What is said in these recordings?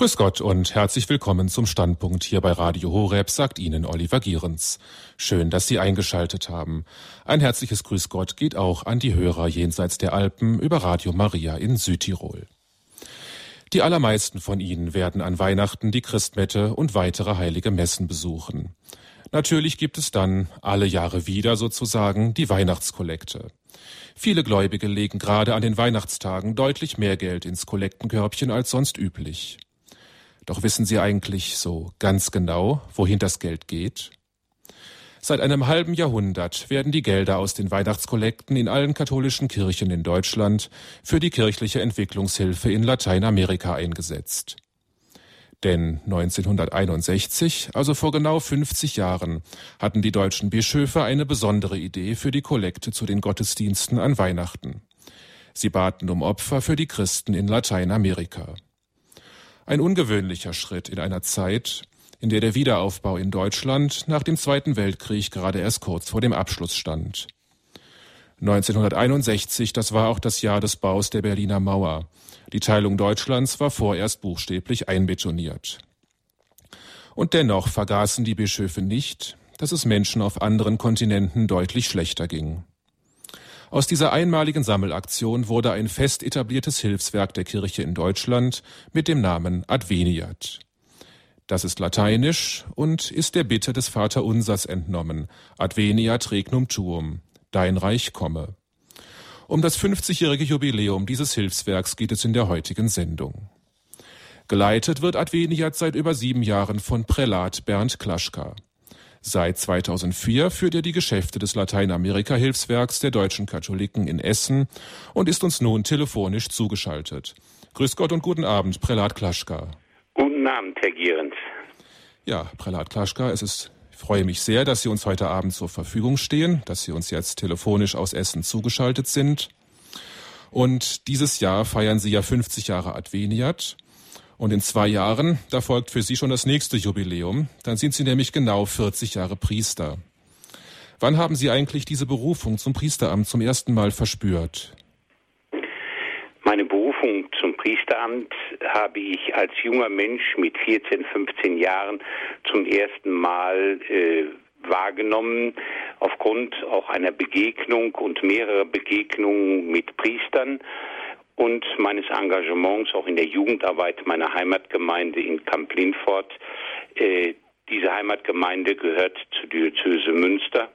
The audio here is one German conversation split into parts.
Grüß Gott und herzlich willkommen zum Standpunkt hier bei Radio Horeb, sagt Ihnen Oliver Gierens. Schön, dass Sie eingeschaltet haben. Ein herzliches Grüß Gott geht auch an die Hörer jenseits der Alpen über Radio Maria in Südtirol. Die allermeisten von Ihnen werden an Weihnachten die Christmette und weitere heilige Messen besuchen. Natürlich gibt es dann alle Jahre wieder sozusagen die Weihnachtskollekte. Viele Gläubige legen gerade an den Weihnachtstagen deutlich mehr Geld ins Kollektenkörbchen als sonst üblich. Doch wissen Sie eigentlich so ganz genau, wohin das Geld geht? Seit einem halben Jahrhundert werden die Gelder aus den Weihnachtskollekten in allen katholischen Kirchen in Deutschland für die kirchliche Entwicklungshilfe in Lateinamerika eingesetzt. Denn 1961, also vor genau 50 Jahren, hatten die deutschen Bischöfe eine besondere Idee für die Kollekte zu den Gottesdiensten an Weihnachten. Sie baten um Opfer für die Christen in Lateinamerika. Ein ungewöhnlicher Schritt in einer Zeit, in der der Wiederaufbau in Deutschland nach dem Zweiten Weltkrieg gerade erst kurz vor dem Abschluss stand. 1961, das war auch das Jahr des Baus der Berliner Mauer. Die Teilung Deutschlands war vorerst buchstäblich einbetoniert. Und dennoch vergaßen die Bischöfe nicht, dass es Menschen auf anderen Kontinenten deutlich schlechter ging. Aus dieser einmaligen Sammelaktion wurde ein fest etabliertes Hilfswerk der Kirche in Deutschland mit dem Namen Adveniat. Das ist lateinisch und ist der Bitte des Vaterunsers entnommen. Adveniat regnum tuum. Dein Reich komme. Um das 50-jährige Jubiläum dieses Hilfswerks geht es in der heutigen Sendung. Geleitet wird Adveniat seit über sieben Jahren von Prälat Bernd Klaschka. Seit 2004 führt er die Geschäfte des Lateinamerika-Hilfswerks der deutschen Katholiken in Essen und ist uns nun telefonisch zugeschaltet. Grüß Gott und guten Abend, Prälat Klaschka. Guten Abend, Herr Gierens. Ja, Prälat Klaschka, es ist, ich freue mich sehr, dass Sie uns heute Abend zur Verfügung stehen, dass Sie uns jetzt telefonisch aus Essen zugeschaltet sind. Und dieses Jahr feiern Sie ja 50 Jahre Adveniat. Und in zwei Jahren, da folgt für Sie schon das nächste Jubiläum. Dann sind Sie nämlich genau 40 Jahre Priester. Wann haben Sie eigentlich diese Berufung zum Priesteramt zum ersten Mal verspürt? Meine Berufung zum Priesteramt habe ich als junger Mensch mit 14, 15 Jahren zum ersten Mal äh, wahrgenommen, aufgrund auch einer Begegnung und mehrerer Begegnungen mit Priestern und meines Engagements auch in der Jugendarbeit meiner Heimatgemeinde in Kamp-Lindfort. Äh, diese Heimatgemeinde gehört zur Diözese Münster.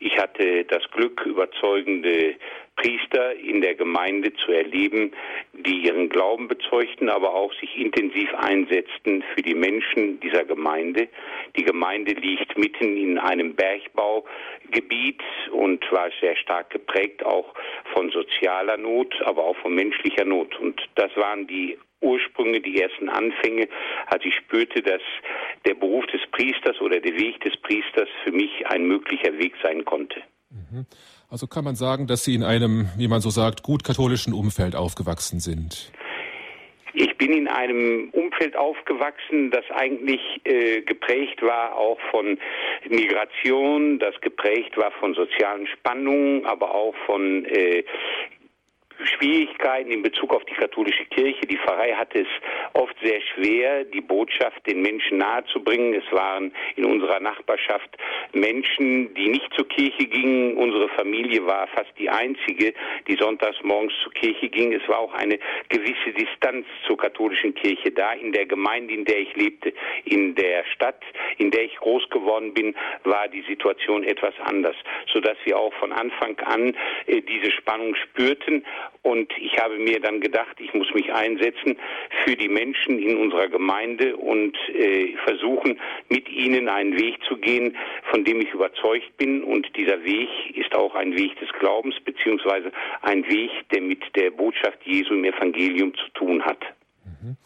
Ich hatte das Glück, überzeugende Priester in der Gemeinde zu erleben, die ihren Glauben bezeugten, aber auch sich intensiv einsetzten für die Menschen dieser Gemeinde. Die Gemeinde liegt mitten in einem Bergbaugebiet und war sehr stark geprägt auch von sozialer Not, aber auch von menschlicher Not. Und das waren die Ursprünge, die ersten Anfänge, als ich spürte, dass der Beruf des Priesters oder der Weg des Priesters für mich ein möglicher Weg sein konnte. Mhm. Also kann man sagen, dass Sie in einem, wie man so sagt, gut katholischen Umfeld aufgewachsen sind. Ich bin in einem Umfeld aufgewachsen, das eigentlich äh, geprägt war auch von Migration, das geprägt war von sozialen Spannungen, aber auch von äh, Schwierigkeiten in Bezug auf die katholische Kirche. Die Pfarrei hatte es oft sehr schwer, die Botschaft den Menschen nahezubringen. Es waren in unserer Nachbarschaft Menschen, die nicht zur Kirche gingen. Unsere Familie war fast die einzige, die sonntags morgens zur Kirche ging. Es war auch eine gewisse Distanz zur katholischen Kirche da. In der Gemeinde, in der ich lebte, in der Stadt, in der ich groß geworden bin, war die Situation etwas anders, sodass wir auch von Anfang an äh, diese Spannung spürten und ich habe mir dann gedacht, ich muss mich einsetzen für die Menschen in unserer Gemeinde und äh, versuchen, mit ihnen einen Weg zu gehen, von dem ich überzeugt bin. Und dieser Weg ist auch ein Weg des Glaubens, beziehungsweise ein Weg, der mit der Botschaft Jesu im Evangelium zu tun hat. Mhm.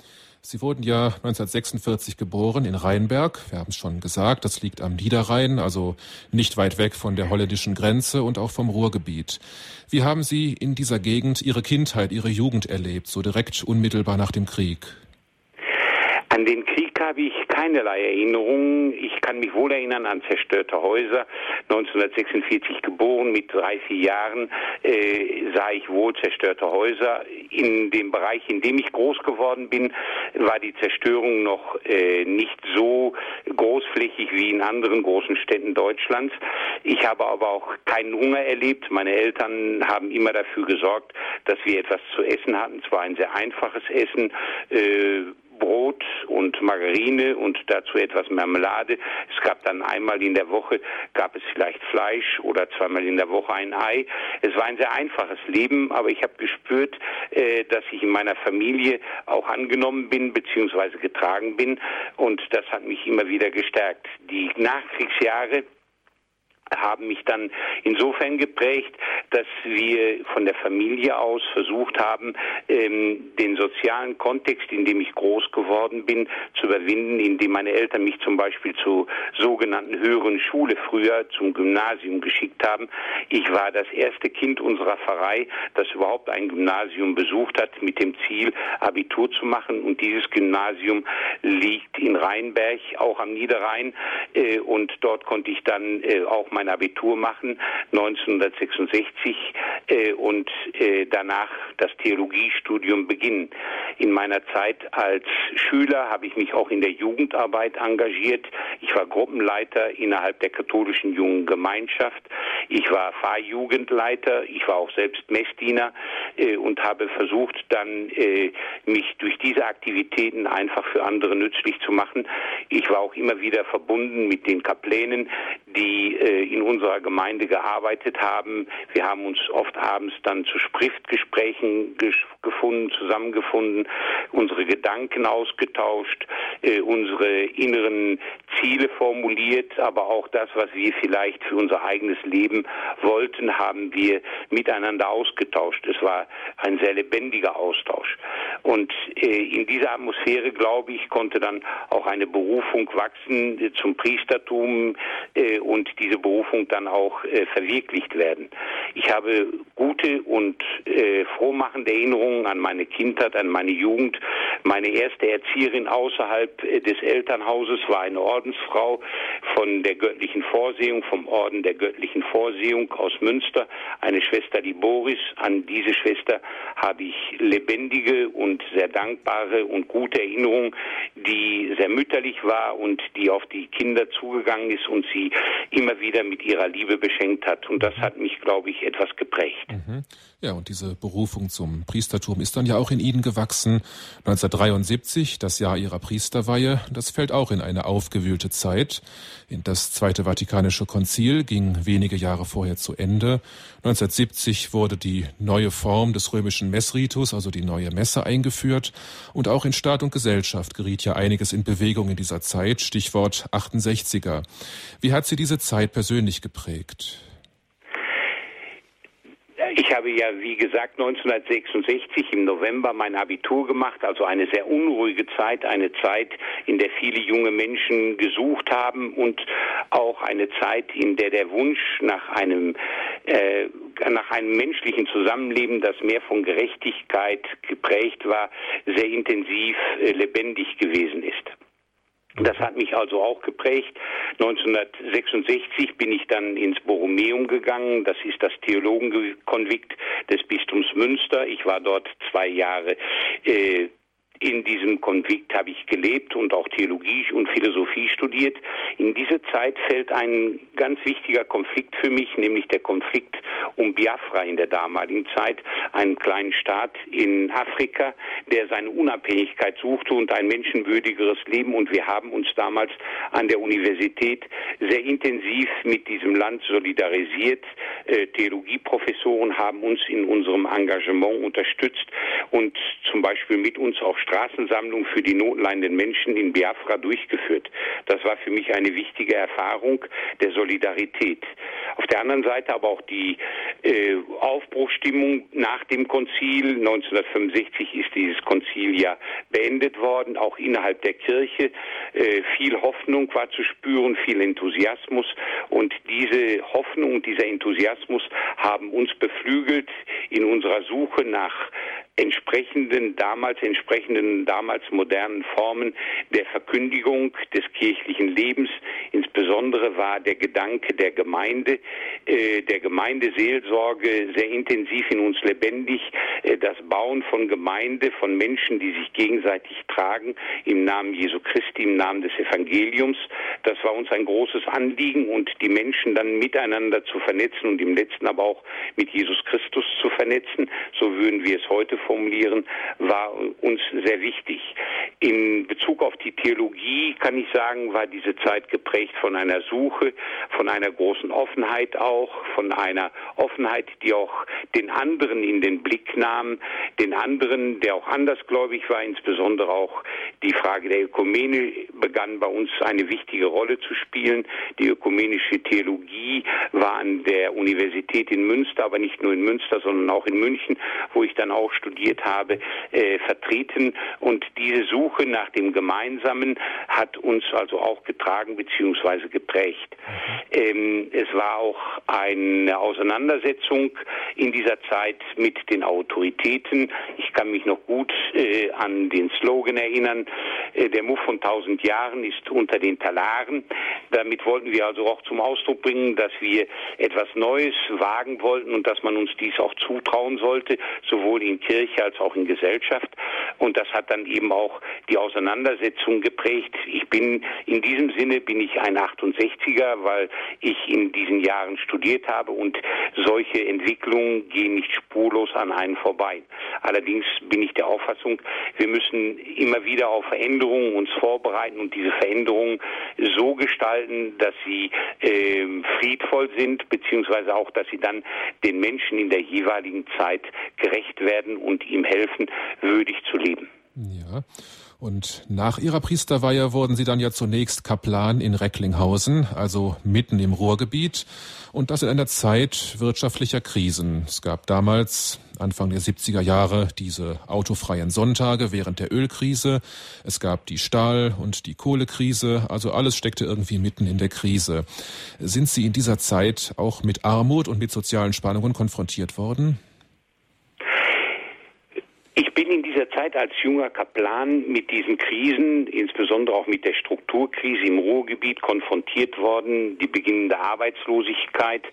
Sie wurden ja 1946 geboren in Rheinberg. Wir haben es schon gesagt, das liegt am Niederrhein, also nicht weit weg von der holländischen Grenze und auch vom Ruhrgebiet. Wie haben Sie in dieser Gegend Ihre Kindheit, Ihre Jugend erlebt, so direkt unmittelbar nach dem Krieg? An den Krieg habe ich keinerlei Erinnerungen. Ich kann mich wohl erinnern an zerstörte Häuser. 1946 geboren, mit drei, vier Jahren äh, sah ich wohl zerstörte Häuser. In dem Bereich, in dem ich groß geworden bin, war die Zerstörung noch äh, nicht so großflächig wie in anderen großen Städten Deutschlands. Ich habe aber auch keinen Hunger erlebt. Meine Eltern haben immer dafür gesorgt, dass wir etwas zu essen hatten. Zwar ein sehr einfaches Essen, äh, Brot und Margarine und dazu etwas Marmelade. Es gab dann einmal in der Woche, gab es vielleicht Fleisch oder zweimal in der Woche ein Ei. Es war ein sehr einfaches Leben, aber ich habe gespürt, äh, dass ich in meiner Familie auch angenommen bin bzw. getragen bin und das hat mich immer wieder gestärkt. Die Nachkriegsjahre haben mich dann insofern geprägt, dass wir von der Familie aus versucht haben, ähm, den sozialen Kontext, in dem ich groß geworden bin, zu überwinden, indem meine Eltern mich zum Beispiel zur sogenannten höheren Schule früher zum Gymnasium geschickt haben. Ich war das erste Kind unserer Pfarrei, das überhaupt ein Gymnasium besucht hat, mit dem Ziel, Abitur zu machen. Und dieses Gymnasium liegt in Rheinberg, auch am Niederrhein. Äh, und dort konnte ich dann äh, auch mein Abitur machen, 1966, äh, und äh, danach das Theologiestudium beginnen. In meiner Zeit als Schüler habe ich mich auch in der Jugendarbeit engagiert. Ich war Gruppenleiter innerhalb der katholischen jungen Gemeinschaft. Ich war Fahrjugendleiter. Ich war auch selbst Messdiener äh, und habe versucht, dann äh, mich durch diese Aktivitäten einfach für andere nützlich zu machen. Ich war auch immer wieder verbunden mit den Kaplänen, die äh, in unserer Gemeinde gearbeitet haben. Wir haben uns oft abends dann zu Schriftgesprächen gefunden, zusammengefunden, unsere Gedanken ausgetauscht, äh, unsere inneren Ziele formuliert, aber auch das, was wir vielleicht für unser eigenes Leben wollten, haben wir miteinander ausgetauscht. Es war ein sehr lebendiger Austausch. Und äh, in dieser Atmosphäre, glaube ich, konnte dann auch eine Berufung wachsen äh, zum Priestertum äh, und diese Berufung dann auch äh, verwirklicht werden. Ich habe gute und äh, frohmachende Erinnerungen an meine Kindheit, an meine Jugend. Meine erste Erzieherin außerhalb äh, des Elternhauses war eine Ordensfrau von der göttlichen Vorsehung, vom Orden der göttlichen Vorsehung aus Münster, eine Schwester, die Boris. An diese Schwester habe ich lebendige und sehr dankbare und gute Erinnerungen, die sehr mütterlich war und die auf die Kinder zugegangen ist und sie immer wieder mit ihrer Liebe beschenkt hat. Und das hat mich, glaube ich, etwas geprägt. Mhm. Ja, und diese Berufung zum Priestertum ist dann ja auch in Ihnen gewachsen. 1973, das Jahr Ihrer Priesterweihe, das fällt auch in eine aufgewühlte Zeit. Das Zweite Vatikanische Konzil ging wenige Jahre vorher zu Ende. 1970 wurde die neue Form des römischen Messritus, also die neue Messe, eingeführt. Und auch in Staat und Gesellschaft geriet ja einiges in Bewegung in dieser Zeit. Stichwort 68er. Wie hat Sie diese Zeit persönlich geprägt? Ich habe ja, wie gesagt, 1966 im November mein Abitur gemacht, also eine sehr unruhige Zeit, eine Zeit, in der viele junge Menschen gesucht haben und auch eine Zeit, in der der Wunsch nach einem äh, nach einem menschlichen Zusammenleben, das mehr von Gerechtigkeit geprägt war, sehr intensiv äh, lebendig gewesen ist. Das hat mich also auch geprägt. 1966 bin ich dann ins Borromeum gegangen. Das ist das Theologenkonvikt des Bistums Münster. Ich war dort zwei Jahre äh, in diesem Konflikt habe ich gelebt und auch Theologie und Philosophie studiert. In diese Zeit fällt ein ganz wichtiger Konflikt für mich, nämlich der Konflikt um Biafra in der damaligen Zeit, einen kleinen Staat in Afrika, der seine Unabhängigkeit suchte und ein menschenwürdigeres Leben. Und wir haben uns damals an der Universität sehr intensiv mit diesem Land solidarisiert. Äh, Theologieprofessoren haben uns in unserem Engagement unterstützt und zum Beispiel mit uns auch Straßensammlung für die notleidenden Menschen in Biafra durchgeführt. Das war für mich eine wichtige Erfahrung der Solidarität. Auf der anderen Seite aber auch die äh, Aufbruchstimmung nach dem Konzil. 1965 ist dieses Konzil ja beendet worden, auch innerhalb der Kirche. Äh, viel Hoffnung war zu spüren, viel Enthusiasmus und diese Hoffnung, dieser Enthusiasmus haben uns beflügelt in unserer Suche nach entsprechenden, damals entsprechenden, damals modernen Formen der Verkündigung des kirchlichen Lebens. Insbesondere war der Gedanke der Gemeinde, äh, der Gemeindeseelsorge sehr intensiv in uns lebendig. Äh, das Bauen von Gemeinde, von Menschen, die sich gegenseitig tragen, im Namen Jesu Christi, im Namen des Evangeliums. Das war uns ein großes Anliegen und die Menschen dann miteinander zu vernetzen und im letzten aber auch mit Jesus Christus zu vernetzen, so würden wir es heute formulieren, war uns sehr wichtig. In Bezug auf die Theologie kann ich sagen, war diese Zeit geprägt von einer Suche, von einer großen Offenheit auch, von einer Offenheit, die auch den anderen in den Blick nahm, den anderen, der auch andersgläubig war, insbesondere auch die Frage der Ökumene begann bei uns eine wichtige Rolle zu spielen. Die ökumenische Theologie war an der Universität in Münster, aber nicht nur in Münster, sondern auch in München, wo ich dann auch studiert habe, äh, vertreten. Und diese Suche nach dem Gemeinsamen hat uns also auch getragen bzw. geprägt. Ähm, es war auch eine Auseinandersetzung in dieser Zeit mit den Autoritäten. Ich kann mich noch gut äh, an den Slogan erinnern, äh, der Muff von tausend Jahren ist unter den Talaren. Damit wollten wir also auch zum Ausdruck bringen, dass wir etwas Neues wagen wollten und dass man uns dies auch zutrauen sollte, sowohl in Kirche als auch in Gesellschaft. Und das hat dann eben auch die Auseinandersetzung geprägt. Ich bin in diesem Sinne bin ich ein 68er, weil ich in diesen Jahren studiert habe und solche Entwicklungen gehen nicht spurlos an einen vorbei. Allerdings bin ich der Auffassung, wir müssen immer wieder auf Veränderungen uns vorbereiten und diese Veränderungen so gestalten, dass sie äh, friedvoll sind, beziehungsweise auch, dass sie dann den Menschen in der jeweiligen Zeit gerecht werden und ihm helfen, würdig zu leben. Ja. Und nach ihrer Priesterweihe wurden sie dann ja zunächst Kaplan in Recklinghausen, also mitten im Ruhrgebiet. Und das in einer Zeit wirtschaftlicher Krisen. Es gab damals, Anfang der 70er Jahre, diese autofreien Sonntage während der Ölkrise. Es gab die Stahl- und die Kohlekrise. Also alles steckte irgendwie mitten in der Krise. Sind Sie in dieser Zeit auch mit Armut und mit sozialen Spannungen konfrontiert worden? Ich bin in dieser Zeit als junger Kaplan mit diesen Krisen, insbesondere auch mit der Strukturkrise im Ruhrgebiet, konfrontiert worden. Die beginnende Arbeitslosigkeit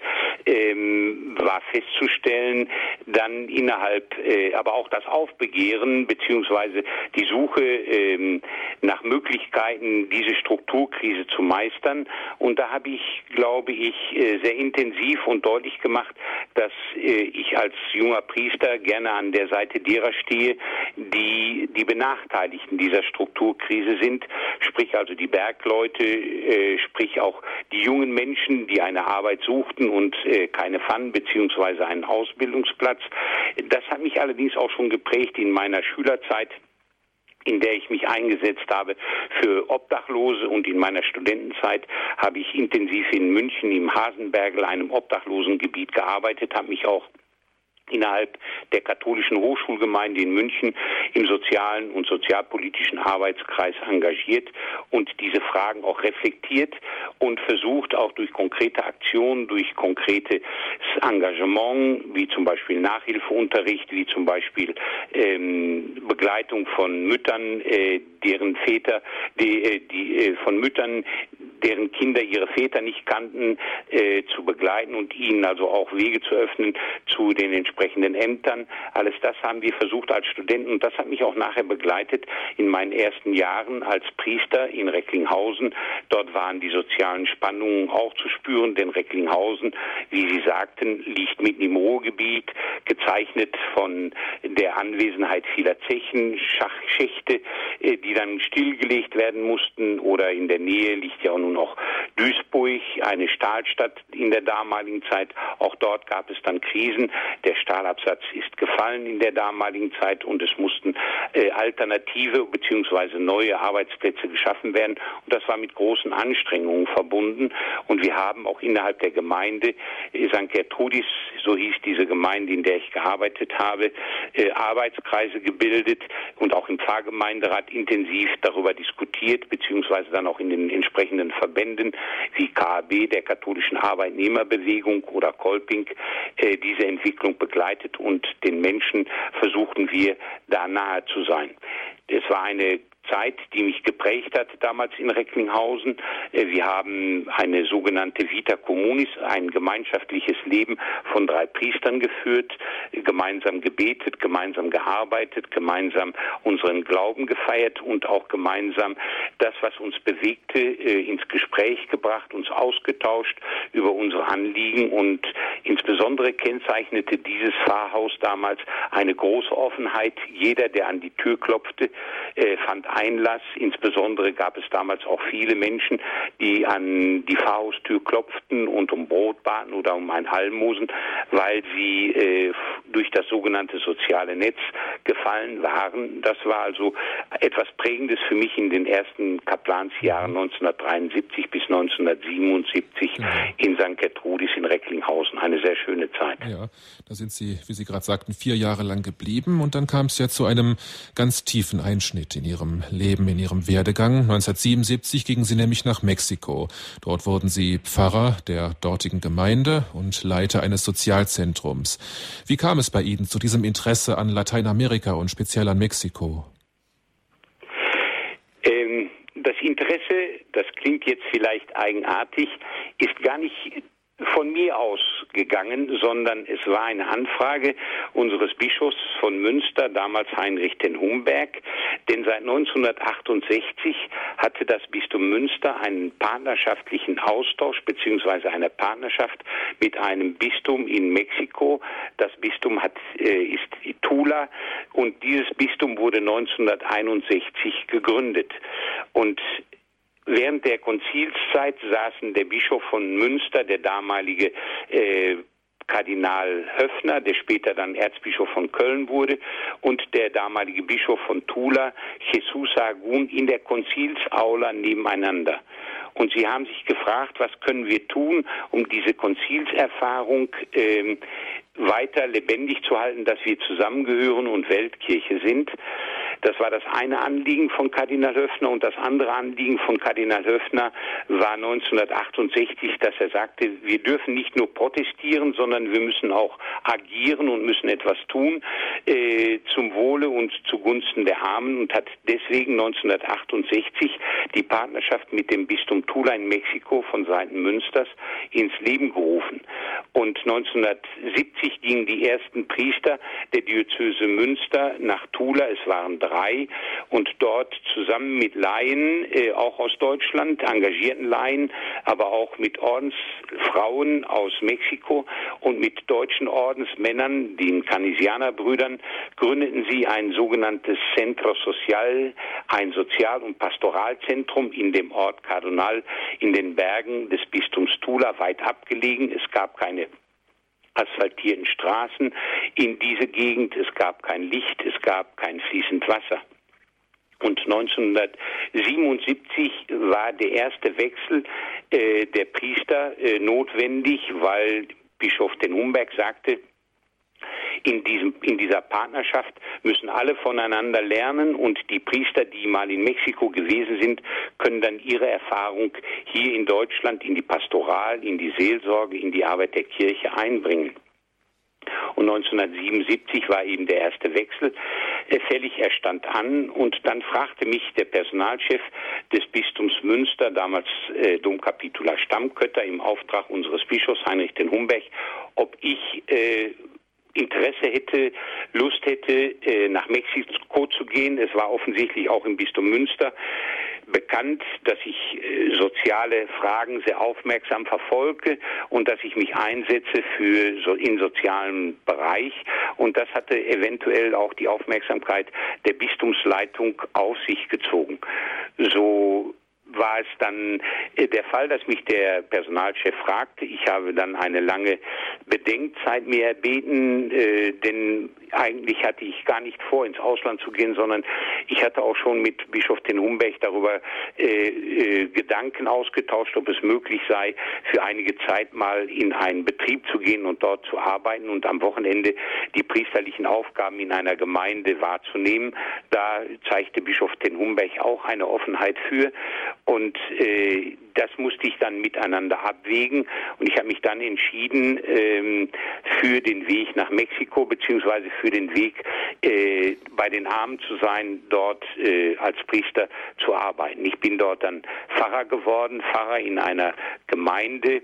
ähm, war festzustellen. Dann innerhalb, äh, aber auch das Aufbegehren beziehungsweise die Suche ähm, nach Möglichkeiten, diese Strukturkrise zu meistern. Und da habe ich, glaube ich, äh, sehr intensiv und deutlich gemacht, dass äh, ich als junger Priester gerne an der Seite derer stehe, stehe, die die Benachteiligten dieser Strukturkrise sind, sprich also die Bergleute, äh, sprich auch die jungen Menschen, die eine Arbeit suchten und äh, keine fanden, beziehungsweise einen Ausbildungsplatz. Das hat mich allerdings auch schon geprägt in meiner Schülerzeit in der ich mich eingesetzt habe für Obdachlose und in meiner Studentenzeit habe ich intensiv in München im Hasenbergel, einem Obdachlosengebiet gearbeitet, habe mich auch innerhalb der katholischen Hochschulgemeinde in München im sozialen und sozialpolitischen Arbeitskreis engagiert und diese Fragen auch reflektiert und versucht auch durch konkrete Aktionen, durch konkretes Engagement, wie zum Beispiel Nachhilfeunterricht, wie zum Beispiel ähm, Begleitung von Müttern, äh, deren Väter, die, äh, die äh, von Müttern, deren Kinder ihre Väter nicht kannten, äh, zu begleiten und ihnen also auch Wege zu öffnen zu den entsprechenden Ämtern. Alles das haben wir versucht als Studenten und das hat mich auch nachher begleitet in meinen ersten Jahren als Priester in Recklinghausen. Dort waren die sozialen Spannungen auch zu spüren, denn Recklinghausen, wie Sie sagten, liegt mitten im Ruhrgebiet, gezeichnet von der Anwesenheit vieler Zechen, Schachschächte, äh, die dann stillgelegt werden mussten oder in der Nähe liegt ja auch nun auch Duisburg, eine Stahlstadt in der damaligen Zeit. Auch dort gab es dann Krisen. Der Stahlabsatz ist gefallen in der damaligen Zeit und es mussten äh, alternative bzw. neue Arbeitsplätze geschaffen werden. Und das war mit großen Anstrengungen verbunden. Und wir haben auch innerhalb der Gemeinde äh, St. Gertrudis, so hieß diese Gemeinde, in der ich gearbeitet habe, äh, Arbeitskreise gebildet und auch im Pfarrgemeinderat intensiv darüber diskutiert, beziehungsweise dann auch in den entsprechenden Verbänden wie KAB, der katholischen Arbeitnehmerbewegung oder Kolping äh, diese Entwicklung begleitet und den Menschen versuchten wir da nahe zu sein. Es war eine Zeit, die mich geprägt hat damals in Recklinghausen. Äh, wir haben eine sogenannte Vita Communis, ein gemeinschaftliches Leben von drei Priestern geführt, gemeinsam gebetet, gemeinsam gearbeitet, gemeinsam unseren Glauben gefeiert und auch gemeinsam das, was uns bewegte, äh, ins Gespräch gebracht, uns ausgetauscht über unsere Anliegen und insbesondere kennzeichnete dieses Pfarrhaus damals eine große Offenheit. Jeder, der an die Tür klopfte, äh, fand Einlass. Insbesondere gab es damals auch viele Menschen, die an die Pfarrhaustür klopften und um Brot baten oder um ein Almosen, weil sie äh, durch das sogenannte soziale Netz gefallen waren. Das war also etwas Prägendes für mich in den ersten Kaplansjahren 1973 bis 1977 genau. in St. Gertrudis in Recklinghausen. Eine sehr schöne Zeit. Ja, da sind Sie, wie Sie gerade sagten, vier Jahre lang geblieben und dann kam es ja zu einem ganz tiefen Einschnitt in Ihrem Leben, in Ihrem Werdegang. 1977 gingen Sie nämlich nach Mexiko. Dort wurden Sie Pfarrer der dortigen Gemeinde und Leiter eines Sozialzentrums. Wie kam es bei Ihnen zu diesem Interesse an Lateinamerika und speziell an Mexiko? Ähm, das Interesse, das klingt jetzt vielleicht eigenartig, ist gar nicht von mir ausgegangen, sondern es war eine Anfrage unseres Bischofs von Münster, damals Heinrich den Humberg, denn seit 1968 hatte das Bistum Münster einen partnerschaftlichen Austausch bzw. eine Partnerschaft mit einem Bistum in Mexiko. Das Bistum hat, äh, ist Tula und dieses Bistum wurde 1961 gegründet. Und Während der Konzilszeit saßen der Bischof von Münster, der damalige äh, Kardinal Höffner, der später dann Erzbischof von Köln wurde, und der damalige Bischof von Tula, Jesus Agun, in der Konzilsaula nebeneinander. Und sie haben sich gefragt, was können wir tun, um diese Konzilserfahrung äh, weiter lebendig zu halten, dass wir zusammengehören und Weltkirche sind. Das war das eine Anliegen von Kardinal Höfner und das andere Anliegen von Kardinal Höfner war 1968, dass er sagte, wir dürfen nicht nur protestieren, sondern wir müssen auch agieren und müssen etwas tun äh, zum Wohle und zugunsten der Armen und hat deswegen 1968 die Partnerschaft mit dem Bistum Tula in Mexiko von Seiten Münsters ins Leben gerufen. Und 1970 gingen die ersten Priester der Diözese Münster nach Tula. Es waren drei Brauerei und dort zusammen mit Laien, äh, auch aus Deutschland, engagierten Laien, aber auch mit Ordensfrauen aus Mexiko und mit deutschen Ordensmännern, den Canisianerbrüdern, gründeten sie ein sogenanntes Centro Social, ein Sozial- und Pastoralzentrum in dem Ort Cardonal in den Bergen des Bistums Tula, weit abgelegen. Es gab keine asphaltierten Straßen in diese Gegend. Es gab kein Licht, es gab kein fließend Wasser. Und 1977 war der erste Wechsel äh, der Priester äh, notwendig, weil Bischof den Humberg sagte, in, diesem, in dieser Partnerschaft müssen alle voneinander lernen und die Priester, die mal in Mexiko gewesen sind, können dann ihre Erfahrung hier in Deutschland in die Pastoral, in die Seelsorge, in die Arbeit der Kirche einbringen. Und 1977 war eben der erste Wechsel fällig. Er stand an und dann fragte mich der Personalchef des Bistums Münster, damals äh, Domkapitular Stammkötter im Auftrag unseres Bischofs Heinrich den Humberg, ob ich äh, Interesse hätte, Lust hätte, äh, nach Mexiko zu gehen. Es war offensichtlich auch im Bistum Münster bekannt, dass ich äh, soziale Fragen sehr aufmerksam verfolge und dass ich mich einsetze für so in sozialen Bereich und das hatte eventuell auch die Aufmerksamkeit der Bistumsleitung auf sich gezogen. So war es dann äh, der Fall, dass mich der Personalchef fragte. Ich habe dann eine lange Bedenkzeit mir erbeten, äh, denn eigentlich hatte ich gar nicht vor, ins Ausland zu gehen, sondern ich hatte auch schon mit Bischof den Humberg darüber äh, Gedanken ausgetauscht, ob es möglich sei, für einige Zeit mal in einen Betrieb zu gehen und dort zu arbeiten und am Wochenende die priesterlichen Aufgaben in einer Gemeinde wahrzunehmen. Da zeigte Bischof den Humberg auch eine Offenheit für und äh, das musste ich dann miteinander abwägen und ich habe mich dann entschieden ähm, für den Weg nach Mexiko beziehungsweise für den Weg äh, bei den Armen zu sein, dort äh, als Priester zu arbeiten. Ich bin dort dann Pfarrer geworden, Pfarrer in einer Gemeinde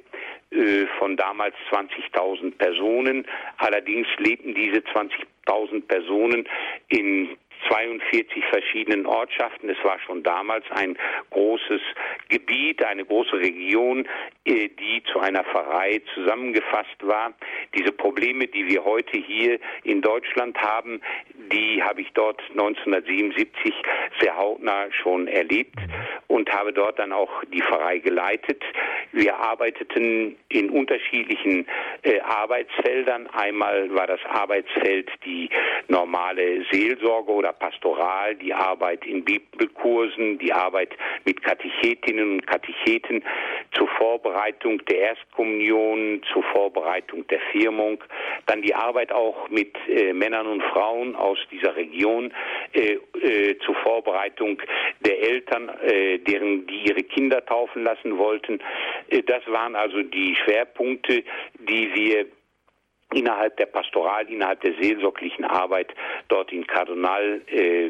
äh, von damals 20.000 Personen. Allerdings lebten diese 20.000 Personen in 42 verschiedenen Ortschaften. Es war schon damals ein großes Gebiet, eine große Region, äh, die zu einer Pfarrei zusammengefasst war. Diese Probleme, die wir heute hier in Deutschland haben, die habe ich dort 1977 sehr hautnah schon erlebt und habe dort dann auch die Pfarrei geleitet. Wir arbeiteten in unterschiedlichen äh, Arbeitsfeldern. Einmal war das Arbeitsfeld die normale Seelsorge oder Pastoral, die Arbeit in Bibelkursen, die Arbeit mit Katechetinnen und Katecheten zur Vorbereitung der Erstkommunion, zur Vorbereitung der Firmung, dann die Arbeit auch mit äh, Männern und Frauen aus dieser Region äh, äh, zur Vorbereitung der Eltern, äh, deren die ihre Kinder taufen lassen wollten. Äh, das waren also die Schwerpunkte, die wir innerhalb der Pastoral, innerhalb der seelsorglichen Arbeit dort in Kardinal äh,